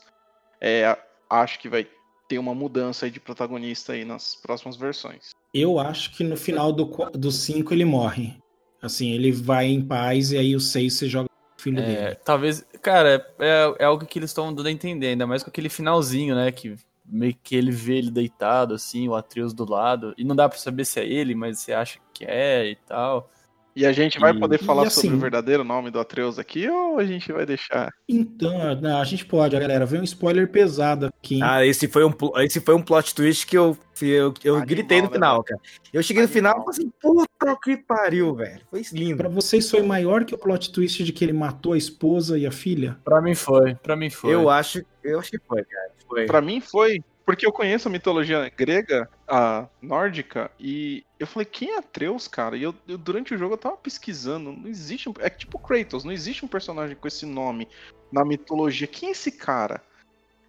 [SPEAKER 3] É, acho que vai ter uma mudança aí de protagonista aí nas próximas versões.
[SPEAKER 8] Eu acho que no final do 5 ele morre. Assim, ele vai em paz e aí o 6 você joga o filho
[SPEAKER 2] É,
[SPEAKER 8] dele.
[SPEAKER 2] talvez, cara, é, é algo que eles estão dando a entender, ainda mais com aquele finalzinho, né? Que meio que ele vê ele deitado, assim, o Atreus do lado. E não dá pra saber se é ele, mas você acha que é e tal.
[SPEAKER 3] E a gente vai
[SPEAKER 2] E-
[SPEAKER 3] poder falar
[SPEAKER 8] e
[SPEAKER 3] sobre o
[SPEAKER 8] assim-
[SPEAKER 3] verdadeiro nome do Atreus aqui ou a gente vai deixar?
[SPEAKER 8] Então, a- a gente pode, galera. Vem um spoiler pesado aqui. hein?
[SPEAKER 5] Ah, esse foi um, esse foi um plot twist que eu, eu, eu
[SPEAKER 3] Animal,
[SPEAKER 5] gritei no
[SPEAKER 3] né,
[SPEAKER 5] final,
[SPEAKER 3] mano?
[SPEAKER 5] cara. Eu cheguei no final e
[SPEAKER 3] Animal.
[SPEAKER 5] falei assim, puta que pariu, velho. Foi lindo.
[SPEAKER 8] Pra vocês foi maior que o plot twist de que ele matou a esposa e a filha?
[SPEAKER 2] Pra mim foi, pra mim foi.
[SPEAKER 5] Eu acho, eu acho que foi, cara. Foi.
[SPEAKER 3] Pra mim foi, porque eu conheço a mitologia grega, a nórdica, e eu falei, quem é Atreus, cara? E eu, eu, durante o jogo eu tava pesquisando, não existe um, é tipo Kratos, não existe um personagem com esse nome na mitologia. Quem é esse cara?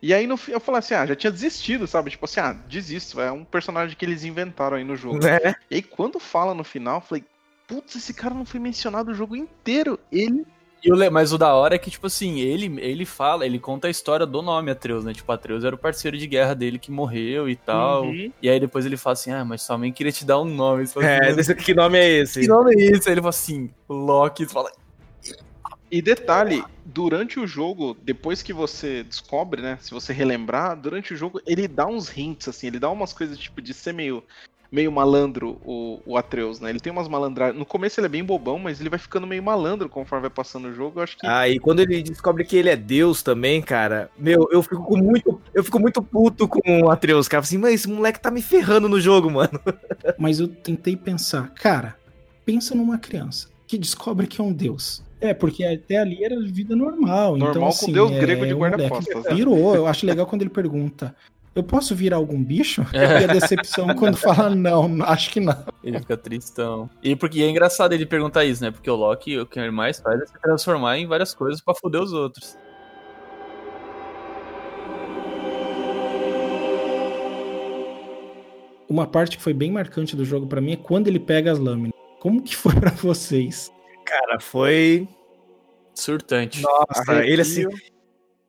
[SPEAKER 3] E aí no, eu falei assim, ah, já tinha desistido, sabe? Tipo assim, ah, desisto, é um personagem que eles inventaram aí no jogo.
[SPEAKER 5] Né?
[SPEAKER 3] E aí quando fala no final, eu falei, putz, esse cara não foi mencionado o jogo inteiro. Ele
[SPEAKER 2] o mas o da hora é que, tipo assim, ele, ele fala, ele conta a história do nome Atreus, né? Tipo, Atreus era o parceiro de guerra dele que morreu e tal.
[SPEAKER 3] Uhum.
[SPEAKER 2] E aí depois ele fala assim, ah, mas sua mãe queria te dar um nome. Fala
[SPEAKER 5] É,
[SPEAKER 2] assim,
[SPEAKER 5] que nome é esse?
[SPEAKER 2] que nome é isso? Aí ele fala assim, Loki. Fala,
[SPEAKER 3] E detalhe, durante o jogo, depois que você descobre, né? Se você relembrar, durante o jogo, ele dá uns hints, assim, ele dá umas coisas tipo de ser meio meio malandro, o, o Atreus, né? Ele tem umas malandragens. No começo ele é bem bobão, mas ele vai ficando meio malandro conforme vai passando o jogo. Eu acho que.
[SPEAKER 5] Ah, e quando ele descobre que ele é Deus também, cara, meu, eu fico com muito. Eu fico muito puto com o Atreus, cara. Assim, mas esse moleque tá me ferrando no jogo, mano.
[SPEAKER 1] Mas eu tentei pensar, cara, pensa numa criança que descobre que é um deus. É, porque até ali era vida normal.
[SPEAKER 3] Normal
[SPEAKER 1] então,
[SPEAKER 3] com
[SPEAKER 1] assim,
[SPEAKER 3] Deus
[SPEAKER 1] é,
[SPEAKER 3] grego de guarda-costas, né?
[SPEAKER 1] Virou. Eu acho legal quando ele pergunta: Eu posso virar algum bicho? E a decepção quando fala não, acho que não.
[SPEAKER 2] Ele fica tristão. E porque e é engraçado ele perguntar isso, né? Porque o Loki, o que ele mais faz é se transformar em várias coisas pra foder os outros.
[SPEAKER 1] Uma parte que foi bem marcante do jogo pra mim é quando ele pega as lâminas. Como que foi pra vocês?
[SPEAKER 5] Cara, foi.
[SPEAKER 2] Surtante.
[SPEAKER 5] Nossa, ele assim.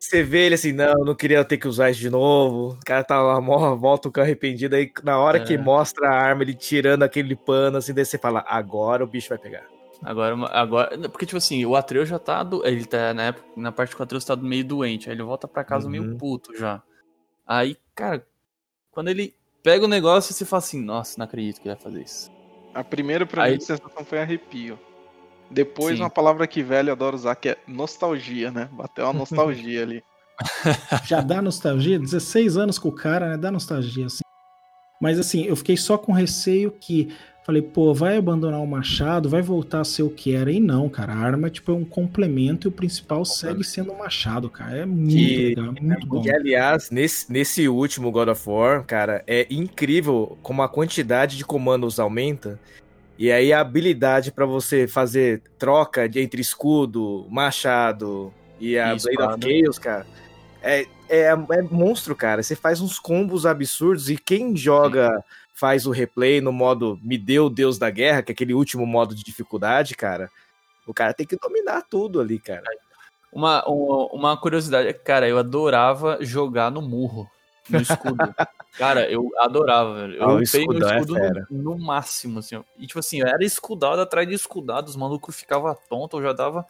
[SPEAKER 5] Você vê ele assim, não, não queria ter que usar isso de novo. O cara tá lá, volta o carro arrependido. Aí na hora que
[SPEAKER 2] É.
[SPEAKER 5] mostra a arma, ele tirando aquele pano, assim, daí você fala, agora o bicho vai pegar.
[SPEAKER 2] Agora, agora. Porque, tipo assim, o Atreus já tá. Do, ele tá na, época, na parte que o Atreus tá meio doente. Aí ele volta pra casa
[SPEAKER 5] Uhum.
[SPEAKER 2] meio puto já. Aí, cara, quando ele pega o negócio, você fala assim: Nossa, não acredito que ele vai fazer isso.
[SPEAKER 3] A primeira pra
[SPEAKER 2] Aí-
[SPEAKER 3] mim sensação foi arrepio. Depois
[SPEAKER 2] Sim.
[SPEAKER 3] uma palavra que velho adora usar, que é nostalgia, né? Bateu uma nostalgia ali.
[SPEAKER 1] Já dá nostalgia? 16 anos com o cara, né? Dá nostalgia, assim. Mas assim, eu fiquei só com receio que. Falei, pô, vai abandonar o machado, vai voltar a ser o que era. E não, cara. A arma tipo, é um complemento e o principal segue sendo o machado, cara. É muito
[SPEAKER 5] Que-
[SPEAKER 1] legal, é muito bom.
[SPEAKER 5] E aliás, nesse, nesse último God of War, cara, é incrível como a quantidade de comandos aumenta. E aí a habilidade pra você fazer troca de, entre escudo, machado e a
[SPEAKER 2] E
[SPEAKER 5] Blade of. Chaos, cara, é, é, é monstro, cara. Você faz uns combos absurdos e quem joga faz o replay no modo me deu Deus da Guerra, que é aquele último modo de dificuldade, cara. O cara tem que dominar tudo ali, cara.
[SPEAKER 2] Uma, uma, uma curiosidade, cara, eu adorava jogar no murro, no escudo. cara, eu adorava, velho. Eu
[SPEAKER 5] Ah, o
[SPEAKER 2] upei meu
[SPEAKER 5] escudão é
[SPEAKER 2] escudo
[SPEAKER 5] fera.
[SPEAKER 2] no, no máximo, assim. ó. E tipo assim, eu era escudado atrás de escudado, os malucos ficavam tontos, eu já dava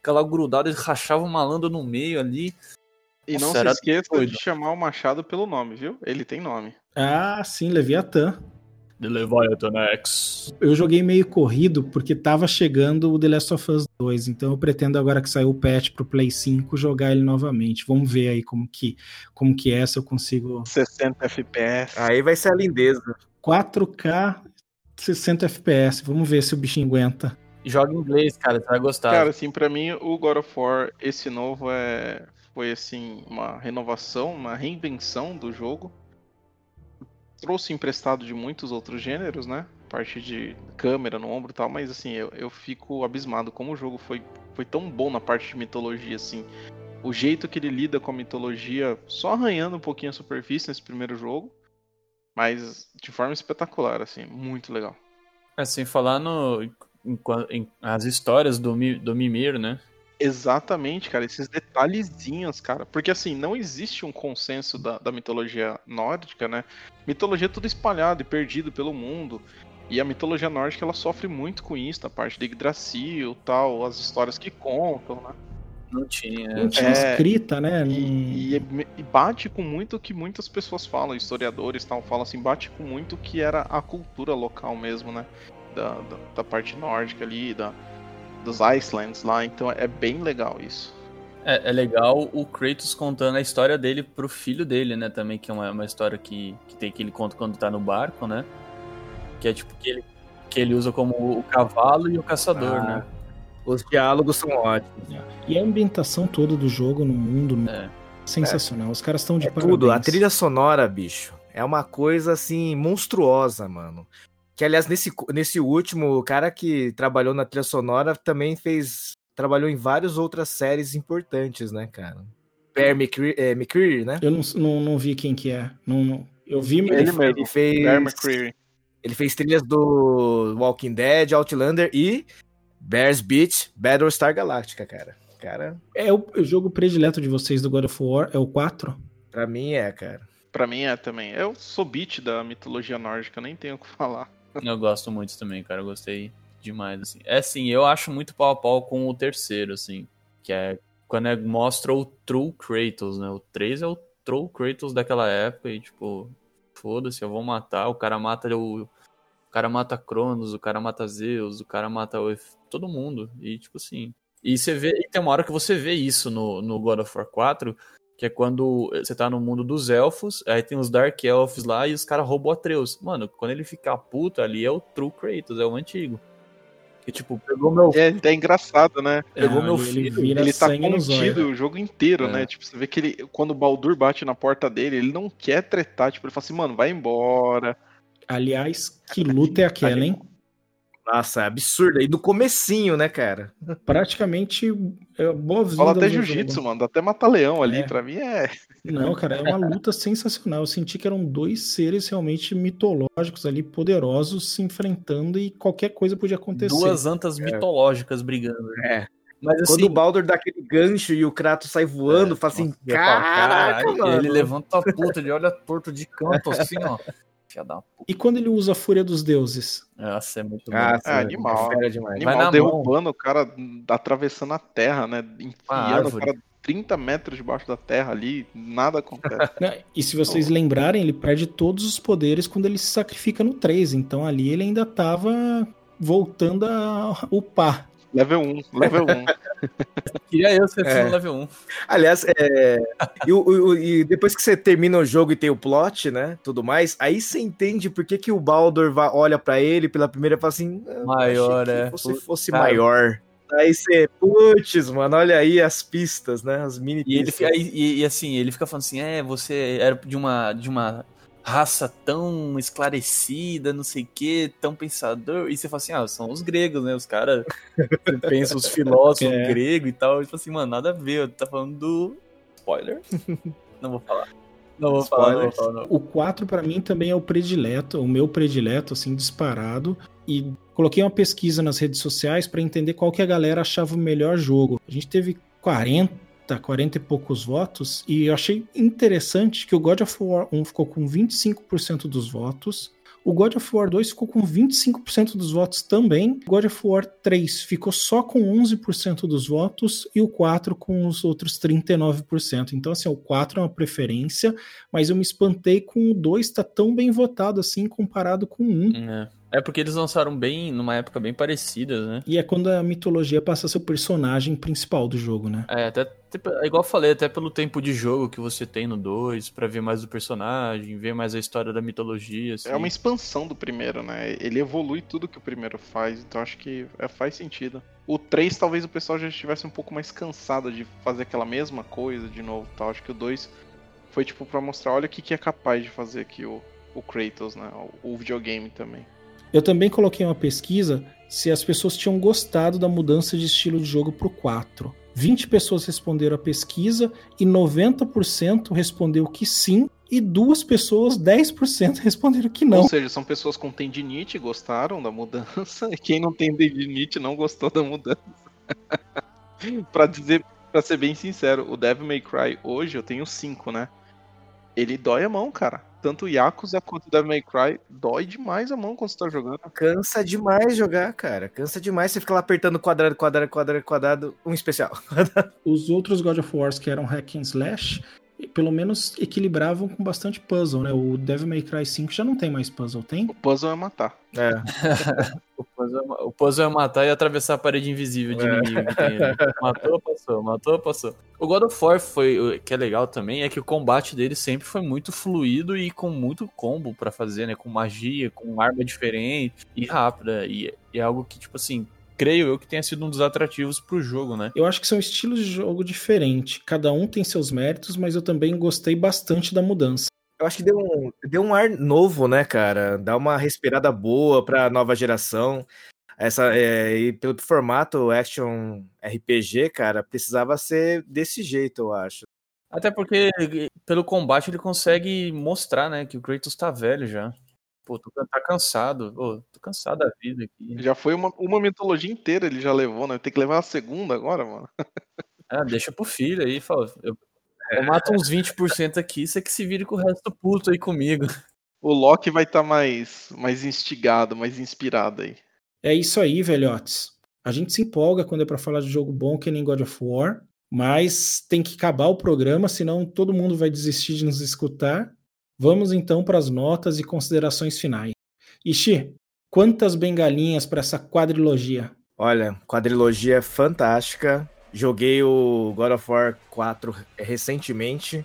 [SPEAKER 2] aquela grudada, eles rachavam o malandro no meio ali.
[SPEAKER 3] E
[SPEAKER 2] Nossa,
[SPEAKER 3] não se esqueça de chamar o machado pelo nome, viu? Ele tem nome.
[SPEAKER 1] Ah, sim, Leviatã.
[SPEAKER 2] The Leviathan X.
[SPEAKER 1] Eu joguei meio corrido porque tava chegando o The Last of Us 2, então eu pretendo agora que saiu o patch pro Play 5 jogar ele novamente. Vamos ver aí como que como que é, se eu consigo
[SPEAKER 3] 60 FPS.
[SPEAKER 5] Aí vai ser a lindeza.
[SPEAKER 1] 4K 60 FPS. Vamos ver se o bichinho aguenta.
[SPEAKER 2] Joga em inglês, cara, você vai gostar.
[SPEAKER 3] Cara, assim, pra mim, o God of War, esse novo, é... foi, assim, uma renovação, uma reinvenção do jogo. Trouxe emprestado de muitos outros gêneros, né? Parte de câmera no ombro e tal, mas, assim, eu, eu fico abismado como o jogo foi, foi tão bom na parte de mitologia, assim. O jeito que ele lida com a mitologia, só arranhando um pouquinho a superfície nesse primeiro jogo, mas de forma espetacular, assim, muito legal.
[SPEAKER 2] Sem falar no, em, em- as histórias do, do Mimir, né?
[SPEAKER 3] Exatamente, cara, esses detalhezinhos, cara. Porque assim, não existe um consenso da, da mitologia nórdica, né? Mitologia é tudo espalhado e perdido pelo mundo. E a mitologia nórdica ela sofre muito com isso, a parte de Yggdrasil tal, as histórias que contam, né?
[SPEAKER 2] Não tinha.
[SPEAKER 1] Não tinha
[SPEAKER 3] É,
[SPEAKER 1] escrita, né?
[SPEAKER 3] E, e- e bate com muito o que muitas pessoas falam, historiadores tal, falam assim, bate com muito o que era a cultura local mesmo, né? Da, da, da parte nórdica ali, da, dos Icelands lá, então é bem legal isso.
[SPEAKER 2] É, é legal o Kratos contando a história dele pro filho dele, né? Também, que é uma, uma história que, que tem que ele conta quando tá no barco, né? Que é tipo que ele, que ele usa como o cavalo e o caçador,
[SPEAKER 5] Ah,
[SPEAKER 2] né?
[SPEAKER 5] Os diálogos são ótimos.
[SPEAKER 1] E a ambientação toda do jogo no mundo
[SPEAKER 2] É.
[SPEAKER 1] sensacional. Os caras estão de
[SPEAKER 5] É
[SPEAKER 1] parabéns.
[SPEAKER 5] tudo. A trilha sonora, bicho, é uma coisa assim monstruosa, mano. Que aliás nesse nesse último, o cara que trabalhou na trilha sonora também fez trabalhou em várias outras séries importantes, né, cara? Bear McCre- é, McCreary, né?
[SPEAKER 1] Eu não, não, não vi quem que é. Não, não- Eu vi, mas
[SPEAKER 3] Ele
[SPEAKER 5] Ele,
[SPEAKER 3] mesmo,
[SPEAKER 5] ele fez
[SPEAKER 3] Bear McCreary.
[SPEAKER 5] ele fez trilhas do Walking Dead, Outlander e Bears Beach, Battlestar Galactica, cara. Cara,
[SPEAKER 1] é o, o jogo predileto de vocês do God of War, é o 4?
[SPEAKER 5] pra mim é, cara.
[SPEAKER 3] Pra mim é também. Eu sou beat da mitologia nórdica, nem tenho o que falar.
[SPEAKER 2] Eu gosto muito também, cara. Eu gostei demais, assim. É assim, eu acho muito pau a pau com o terceiro, assim. Que é quando é- mostra o True Kratos, né? O 3 é o True Kratos daquela época e, tipo... Foda-se, eu vou matar. O cara mata o. O cara mata Cronos, o cara mata Zeus, o cara mata o... todo mundo. E tipo assim. E você vê. E tem uma hora que você vê isso no, no God of War 4, que é quando você tá no mundo dos elfos, aí tem os Dark Elves lá e os caras roubam Atreus. Mano, quando ele ficar puto ali é o True Kratos, é o antigo. Que tipo, pegou meu.
[SPEAKER 3] É, é engraçado, né?
[SPEAKER 2] Pegou
[SPEAKER 8] Ah,
[SPEAKER 2] meu
[SPEAKER 8] ele- ele
[SPEAKER 2] filho.
[SPEAKER 8] vira
[SPEAKER 3] Ele tá contido o jogo inteiro,
[SPEAKER 2] É.
[SPEAKER 3] né? Tipo, você vê que ele, quando o Baldur bate na porta dele, ele não quer tretar. Tipo, ele fala assim, mano, vai embora.
[SPEAKER 1] Aliás, que luta é aquela, hein?
[SPEAKER 5] Nossa, é absurdo. E do comecinho, né, cara?
[SPEAKER 1] Praticamente é, boa-vinda.
[SPEAKER 3] Fala até jiu-jitsu, mano. Dá até mata-leão ali.
[SPEAKER 1] É.
[SPEAKER 3] Pra mim é.
[SPEAKER 1] Não, cara, é uma luta sensacional. Eu senti que eram dois seres realmente mitológicos ali, poderosos, se enfrentando e qualquer coisa podia acontecer.
[SPEAKER 2] Duas antas mitológicas brigando.
[SPEAKER 5] É.
[SPEAKER 2] Mas assim.
[SPEAKER 5] Quando o Baldur dá aquele gancho e o Kratos sai voando, fala assim,
[SPEAKER 2] nossa,
[SPEAKER 5] caraca,
[SPEAKER 2] "Caralho",
[SPEAKER 5] mano.
[SPEAKER 2] Ele levanta a puta, ele olha torto de canto assim, ó. Filha da puta.
[SPEAKER 1] E quando ele usa a Fúria dos Deuses?
[SPEAKER 2] Nossa, é muito
[SPEAKER 5] Ah,
[SPEAKER 2] bom.
[SPEAKER 5] sim,
[SPEAKER 3] animal.
[SPEAKER 5] é fera demais.
[SPEAKER 2] Vai
[SPEAKER 3] Animal
[SPEAKER 2] na
[SPEAKER 3] derrubando o cara, atravessando a terra, né? Enfiando o cara 30 metros debaixo da terra ali, nada acontece.
[SPEAKER 1] E se vocês lembrarem, ele perde todos os poderes quando ele se sacrifica no 3. Então ali ele ainda tava voltando a upar.
[SPEAKER 3] Level 1, level 1.
[SPEAKER 2] Queria eu ser
[SPEAKER 5] É.
[SPEAKER 2] no level 1.
[SPEAKER 5] Aliás, é, e, o- o- e depois que você termina o jogo e tem o plot, né, tudo mais, aí você entende por que, que o Baldur va- olha pra ele pela primeira e fala assim, "Ah, eu
[SPEAKER 2] Maior, é.
[SPEAKER 5] você fosse
[SPEAKER 2] Cara.
[SPEAKER 5] maior. Aí você, putz, mano, olha aí as pistas, né, as mini
[SPEAKER 2] E ele
[SPEAKER 5] pistas.
[SPEAKER 2] fica, e, e, assim, ele fica falando assim, é, você era de uma, de uma raça tão esclarecida, não sei o que, tão pensador. E você fala assim, ah, são os gregos, né? Os caras pensam, os filósofos
[SPEAKER 1] É.
[SPEAKER 2] gregos e tal. E tipo assim, mano, nada a ver. Tá falando do. Spoiler? não vou falar. Não vou falar, não vou falar, não.
[SPEAKER 1] O 4 pra mim também é o predileto, o meu predileto, assim, disparado. E coloquei uma pesquisa nas redes sociais pra entender qual que a galera achava o melhor jogo. A gente teve 40, 40 e poucos votos, e eu achei interessante que o God of War 1 ficou com 25% dos votos. O God of War 2 ficou com 25% dos votos também. O God of War 3 ficou só com 11% dos votos e o 4 com os outros 39%. Então, assim, o 4 é uma preferência, mas eu me espantei com o 2 tá tão bem votado assim comparado com o 1.
[SPEAKER 2] É. É porque eles lançaram bem, numa época bem parecida, né?
[SPEAKER 1] E é quando a mitologia passa a ser o personagem principal do jogo, né?
[SPEAKER 2] É, até, tipo, é igual eu falei, até pelo tempo de jogo que você tem no 2, pra ver mais do personagem, ver mais a história da mitologia, assim.
[SPEAKER 3] É uma expansão do primeiro, né? Ele evolui tudo que o primeiro faz, então acho que é, faz sentido. O 3 talvez o pessoal já estivesse um pouco mais cansado de fazer aquela mesma coisa de novo, tal. Acho que o 2 foi tipo pra mostrar, olha o que, que é capaz de fazer aqui o, o Kratos, né? O, o videogame também.
[SPEAKER 1] Eu também coloquei uma pesquisa se as pessoas tinham gostado da mudança de estilo de jogo pro 4. 20 pessoas responderam a pesquisa e 90% respondeu que sim, e duas pessoas, 10%, responderam que não.
[SPEAKER 3] Ou seja, são pessoas com tendinite gostaram da mudança, e quem não tem tendinite não gostou da mudança. pra dizer, para ser bem sincero, o Devil May Cry hoje eu tenho 5, né? Ele dói a mão, cara. Tanto o Yakuza quanto o Devil May Cry dói demais a mão quando você tá jogando.
[SPEAKER 5] Cansa demais jogar, cara. Cansa demais. Você fica lá apertando quadrado, quadrado, quadrado, quadrado. Um especial.
[SPEAKER 1] Os outros God of Wars que eram hack and slash, pelo menos equilibravam com bastante puzzle, né? O Devil May Cry 5 já não tem mais puzzle, tem?
[SPEAKER 3] O puzzle é matar.
[SPEAKER 5] É.
[SPEAKER 2] O puzzle, é, o puzzle é matar e atravessar a parede invisível de
[SPEAKER 5] É.
[SPEAKER 2] inimigo. Matou, passou, matou, passou. O God of War foi, o que é legal também, é que o combate dele sempre foi muito fluido e com muito combo pra fazer, né? Com magia, com arma diferente e rápida. E, e é algo que, tipo assim, creio eu que tenha sido um dos atrativos pro jogo, né?
[SPEAKER 1] Eu acho que são estilos de jogo diferentes. Cada um tem seus méritos, mas eu também gostei bastante da mudança.
[SPEAKER 5] Eu acho que deu um, deu um ar novo, né, cara? Dá uma respirada boa pra nova geração. Essa, é, e pelo formato action RPG, cara, precisava ser desse jeito, eu acho.
[SPEAKER 2] Até porque pelo combate ele consegue mostrar, né, que o Kratos tá velho já. Pô, tô, tá cansado. Pô, tô cansado da vida aqui.
[SPEAKER 3] Já foi uma, uma mitologia inteira, ele já levou, né? Tem que levar a segunda agora, mano.
[SPEAKER 2] Ah, deixa pro filho aí, fala. Eu, eu mato uns 20% aqui, você que se vire com o resto puto aí comigo.
[SPEAKER 3] O Loki vai estar mais, mais instigado, mais inspirado aí.
[SPEAKER 1] É isso aí, velhotes. A gente se empolga quando é pra falar de jogo bom que nem God of War, mas tem que acabar o programa, senão todo mundo vai desistir de nos escutar. Vamos então para as notas e considerações finais. Ishi, quantas bengalinhas para essa quadrilogia?
[SPEAKER 5] Olha, quadrilogia é fantástica. Joguei o God of War 4 recentemente,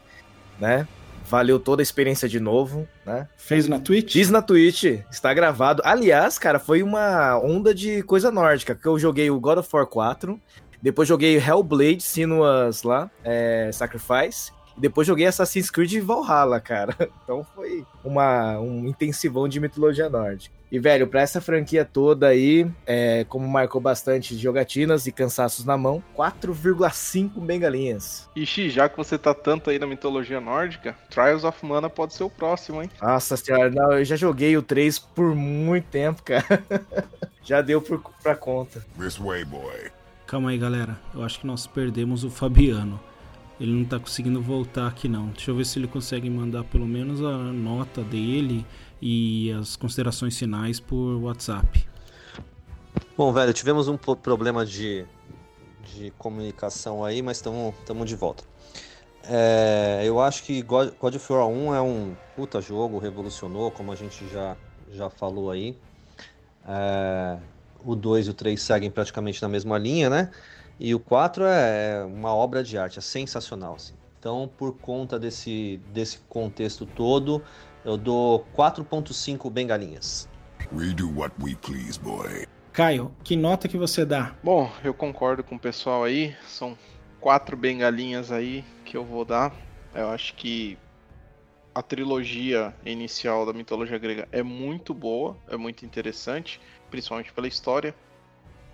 [SPEAKER 5] né? Valeu toda a experiência de novo, né?
[SPEAKER 1] Fez na Twitch?
[SPEAKER 5] Fiz na Twitch, está gravado. Aliás, cara, foi uma onda de coisa nórdica, que eu joguei o God of War 4, depois joguei Hellblade, Sinuas lá, é, Sacrifice, depois joguei Assassin's Creed Valhalla, cara. Então foi uma, um intensivão de mitologia nórdica. E, velho, pra essa franquia toda aí, é, como marcou bastante jogatinas e cansaços na mão, 4,5 bengalinhas.
[SPEAKER 3] Ixi, já que você tá tanto aí na mitologia nórdica, Trials of Mana pode ser o próximo, hein?
[SPEAKER 5] Nossa senhora, não, eu já joguei o 3 por muito tempo, cara. já deu por, pra conta.
[SPEAKER 6] This way, boy.
[SPEAKER 1] Calma aí, galera. Eu acho que nós perdemos o Fabiano. Ele não tá conseguindo voltar aqui não. Deixa eu ver se ele consegue mandar pelo menos a nota dele e as considerações finais por WhatsApp.
[SPEAKER 4] Bom, velho, tivemos um problema de, de comunicação aí, mas estamos de volta. É, eu acho que God, God of War 1 é um puta jogo, revolucionou, como a gente já, já falou aí. É, o 2 e o 3 seguem praticamente na mesma linha, né? E o 4 é uma obra de arte, é sensacional. Assim. Então, por conta desse, desse contexto todo, eu dou 4.5 bengalinhas.
[SPEAKER 6] We do what we please, boy.
[SPEAKER 1] Caio, que nota que você dá?
[SPEAKER 3] Bom, eu concordo com o pessoal aí. São quatro bengalinhas aí que eu vou dar. Eu acho que a trilogia inicial da mitologia grega é muito boa, é muito interessante, principalmente pela história.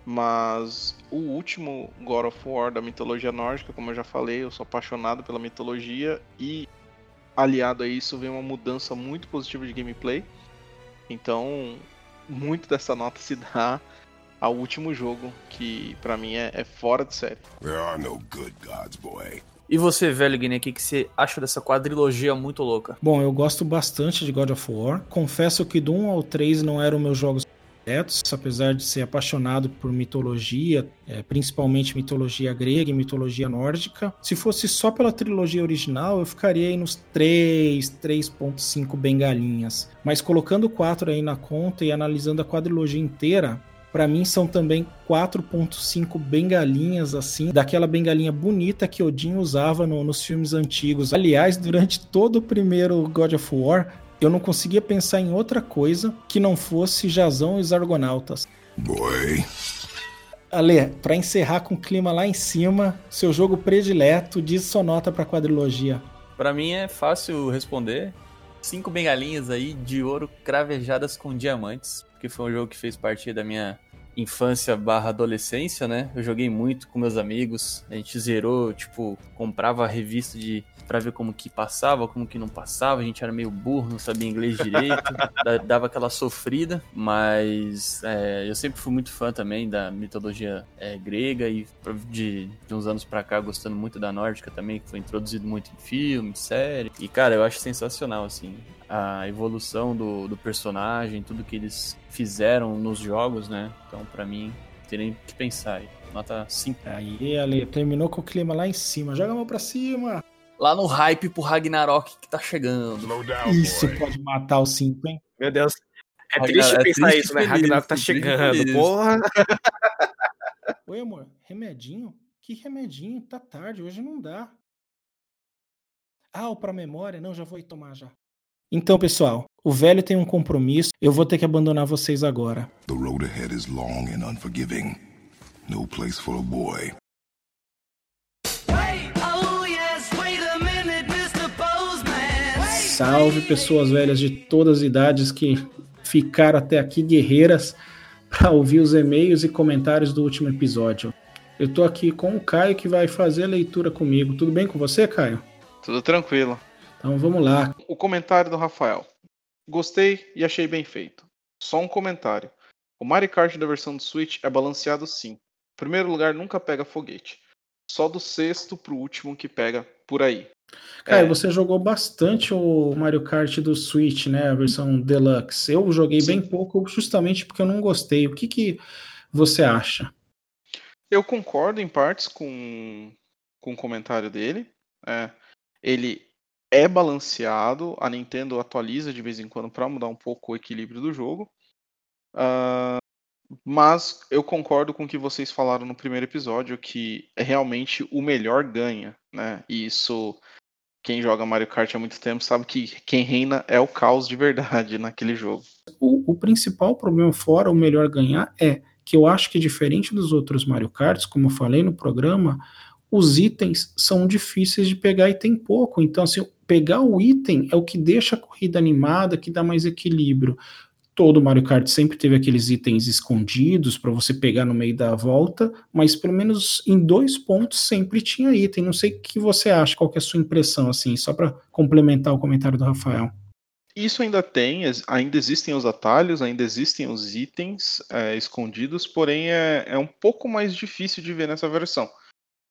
[SPEAKER 3] Mas o último God of War da mitologia nórdica, como eu já falei, eu sou apaixonado pela mitologia e aliado a isso vem uma mudança muito positiva de gameplay. Então, muito dessa nota se dá ao último jogo, que pra mim é, é fora de série.
[SPEAKER 6] There are no good gods, boy.
[SPEAKER 2] E você, velho Guiné, o que, que você acha dessa quadrilogia muito louca?
[SPEAKER 1] Bom, eu gosto bastante de God of War. Confesso que do 1 ao 3 não eram meus jogos prediletos, apesar de ser apaixonado por mitologia, é, principalmente mitologia grega e mitologia nórdica. Se fosse só pela trilogia original, eu ficaria aí nos 3, 3.5 bengalinhas. Mas colocando o 4 aí na conta e analisando a quadrilogia inteira, Pra mim são também 4.5 bengalinhas assim, daquela bengalinha bonita que Odin usava no- nos filmes antigos. Aliás, durante todo o primeiro God of War, eu não conseguia pensar em outra coisa que não fosse Jazão e os Argonautas.
[SPEAKER 6] Boy.
[SPEAKER 1] Ale, pra encerrar com o clima lá em cima, seu jogo predileto, diz sua nota pra quadrilogia.
[SPEAKER 2] Pra mim é fácil responder. Cinco bengalinhas aí de ouro cravejadas com diamantes, porque foi um jogo que fez parte da minha infância barra adolescência, né? Eu joguei muito com meus amigos, a gente zerou, tipo, comprava a revista de pra ver como que passava, como que não passava, a gente era meio burro, não sabia inglês direito, da- dava aquela sofrida, mas é, eu sempre fui muito fã também da mitologia é, grega e de, de uns anos pra cá gostando muito da nórdica também, que foi introduzido muito em filme, série, e cara, eu acho sensacional, assim, a evolução do, do personagem, tudo que eles fizeram nos jogos, né, então pra mim, não tem nem o que pensar aí. Nota 5.
[SPEAKER 1] Aí, Ale, terminou com o clima lá em cima. Joga a mão pra cima.
[SPEAKER 2] Lá no hype pro Ragnarok que tá chegando.
[SPEAKER 6] Slow down,
[SPEAKER 1] Isso
[SPEAKER 6] boy.
[SPEAKER 1] pode matar o 5, hein?
[SPEAKER 5] Meu Deus. É
[SPEAKER 2] Ragnar-
[SPEAKER 5] triste
[SPEAKER 2] é
[SPEAKER 5] pensar
[SPEAKER 2] triste
[SPEAKER 5] isso, né?
[SPEAKER 2] feliz,
[SPEAKER 5] Ragnarok tá
[SPEAKER 2] triste
[SPEAKER 5] chegando.
[SPEAKER 2] feliz.
[SPEAKER 5] Porra.
[SPEAKER 1] Oi, amor, remedinho? Que remedinho? Tá tarde, hoje não dá. Ah, o pra memória? Não, já vou ir tomar já. Então, pessoal, o velho tem um compromisso, eu vou ter que abandonar vocês agora.
[SPEAKER 6] The road ahead is long and unforgiving. No place for a boy.
[SPEAKER 1] Salve pessoas velhas de todas as idades que ficaram até aqui guerreiras para ouvir os e-mails e comentários do último episódio. Eu tô aqui com o Caio que vai fazer a leitura comigo. Tudo bem com você, Caio?
[SPEAKER 3] Tudo tranquilo.
[SPEAKER 1] Então vamos lá.
[SPEAKER 3] O comentário do Rafael. Gostei e achei bem feito. Só um comentário. O Mario Kart da versão do Switch é balanceado sim. Primeiro lugar nunca pega foguete. Só do sexto pro último que pega por aí.
[SPEAKER 1] Caio,
[SPEAKER 3] É.
[SPEAKER 1] você jogou bastante o Mario Kart do Switch, né? A versão Deluxe. Eu joguei
[SPEAKER 3] Sim.
[SPEAKER 1] bem pouco justamente porque eu não gostei. O que, que você acha?
[SPEAKER 3] Eu concordo em partes com, com o comentário dele. É, ele é balanceado, a Nintendo atualiza de vez em quando para mudar um pouco o equilíbrio do jogo. Uh, mas eu concordo com o que vocês falaram no primeiro episódio, que é realmente o melhor ganha, né? E isso, quem joga Mario Kart há muito tempo sabe que quem reina é o caos de verdade naquele jogo.
[SPEAKER 1] O, o principal problema fora o melhor ganhar é que eu acho que diferente dos outros Mario Karts, como eu falei no programa, os itens são difíceis de pegar e tem pouco. Então, assim, pegar o item é o que deixa a corrida animada, que dá mais equilíbrio. Todo Mario Kart sempre teve aqueles itens escondidos para você pegar no meio da volta, mas pelo menos em dois pontos sempre tinha item. Não sei o que você acha, qual é a sua impressão, assim, só para complementar o comentário do Rafael.
[SPEAKER 3] Isso ainda tem, ainda existem os atalhos, ainda existem os itens é, escondidos, porém é, é um pouco mais difícil de ver nessa versão.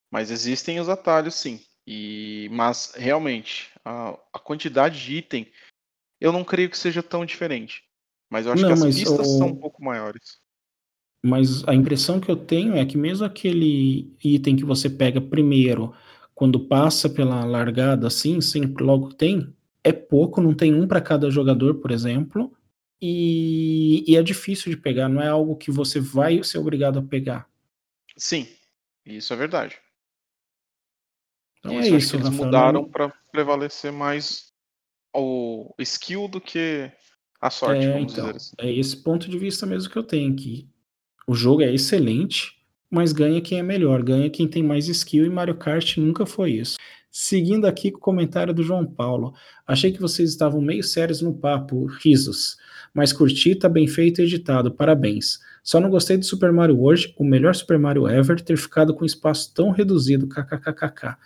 [SPEAKER 3] Mas existem os atalhos, sim. E, mas realmente, a, a quantidade de item, eu não creio que seja tão diferente. Mas eu acho não, que as pistas o... são um pouco maiores.
[SPEAKER 1] Mas a impressão que eu tenho é que mesmo aquele item que você pega primeiro, quando passa pela largada assim, sempre logo tem, é pouco, não tem um para cada jogador, por exemplo, e, e, é difícil de pegar, não é algo que você vai ser obrigado a pegar.
[SPEAKER 3] Sim, isso é verdade.
[SPEAKER 1] Então isso, é isso,
[SPEAKER 3] eles Rafael, mudaram não... para prevalecer mais o skill do que a sorte,
[SPEAKER 1] é,
[SPEAKER 3] vamos
[SPEAKER 1] então,
[SPEAKER 3] dizer assim.
[SPEAKER 1] É esse ponto de vista mesmo que eu tenho, que o jogo é excelente, mas ganha quem é melhor, ganha quem tem mais skill e Mario Kart nunca foi isso. Seguindo aqui com o comentário do João Paulo, achei que vocês estavam meio sérios no papo, risos, mas curti, tá bem feito e editado, parabéns. Só não gostei do Super Mario World, o melhor Super Mario ever, ter ficado com espaço tão reduzido, kkkk.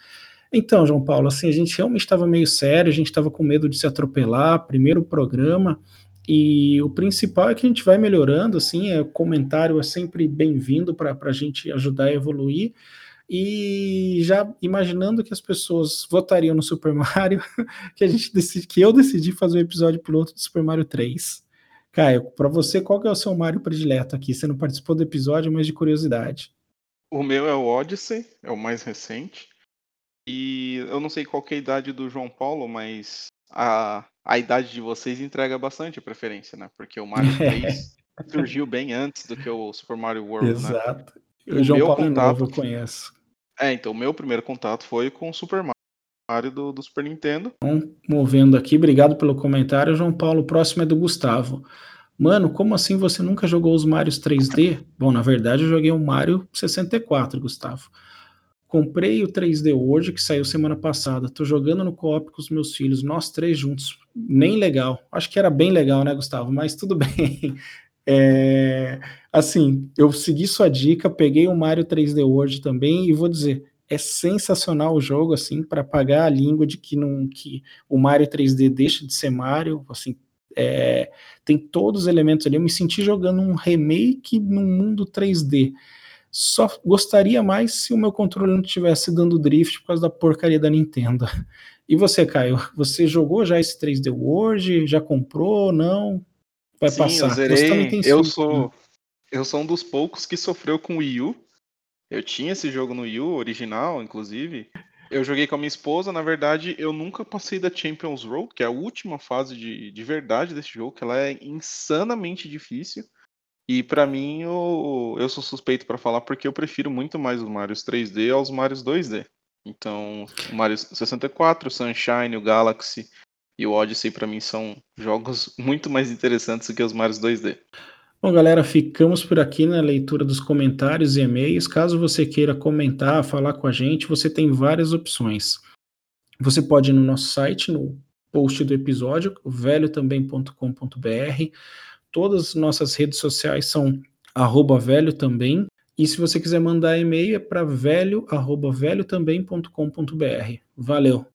[SPEAKER 1] Então, João Paulo, assim, a gente realmente estava meio sério, a gente estava com medo de se atropelar, primeiro programa, e o principal é que a gente vai melhorando, assim, é, o comentário é sempre bem-vindo para a gente ajudar a evoluir, e já imaginando que as pessoas votariam no Super Mario, que a gente decidi, que eu decidi fazer o um episódio piloto do Super Mario 3. Caio, para você, qual que é o seu Mario predileto aqui? Você não participou do episódio, mas de curiosidade.
[SPEAKER 3] O meu é o Odyssey, é o mais recente. E eu não sei qual é a idade do João Paulo, mas a, a idade de vocês entrega bastante preferência, né? Porque o Mario 3 surgiu bem antes do que o Super Mario World,
[SPEAKER 1] né? Exato. né? O João Paulo contato, novo eu conheço.
[SPEAKER 3] É, então o meu primeiro contato foi com o Super Mario do, do Super Nintendo.
[SPEAKER 1] Então, movendo aqui, obrigado pelo comentário, João Paulo. O próximo é do Gustavo. Mano, como assim você nunca jogou os Marios 3D? Bom, na verdade eu joguei o Mario 64, Gustavo. Comprei o 3D World que saiu semana passada. Tô jogando no co-op com os meus filhos, nós três juntos. Nem legal. Acho que era bem legal, né, Gustavo? Mas tudo bem. É, assim, eu segui sua dica, peguei o Mario 3D World também e vou dizer, é sensacional o jogo, assim, para pagar a língua de que, não, que o Mario 3D deixa de ser Mario, assim, é, tem todos os elementos ali. Eu me senti jogando um remake num mundo 3D. Só gostaria mais se o meu controle não estivesse dando drift por causa da porcaria da Nintendo. E você, Caio? Você jogou já esse 3D World? Já comprou? Não?
[SPEAKER 3] Vai Sim, passar. Eu zerei. Eu sou, né? eu sou um dos poucos que sofreu com o Wii U. Eu tinha esse jogo no Wii U, original, inclusive. Eu joguei com a minha esposa, na verdade, eu nunca passei da Champions Road, que é a última fase de, de verdade desse jogo, que ela é insanamente difícil. E para mim, eu, eu sou suspeito para falar porque eu prefiro muito mais os Marios 3D aos Marios 2D. Então, o Mario 64, o Sunshine, o Galaxy e o Odyssey para mim são jogos muito mais interessantes do que os Marios 2D.
[SPEAKER 1] Bom, galera, ficamos por aqui na leitura dos comentários e e-mails. Caso você queira comentar, falar com a gente, você tem várias opções. Você pode ir no nosso site, no post do episódio, velhotambém.com.br. Todas as nossas redes sociais são arroba velho também. E se você quiser mandar e-mail é para velho, arroba velho também.com.br. Valeu!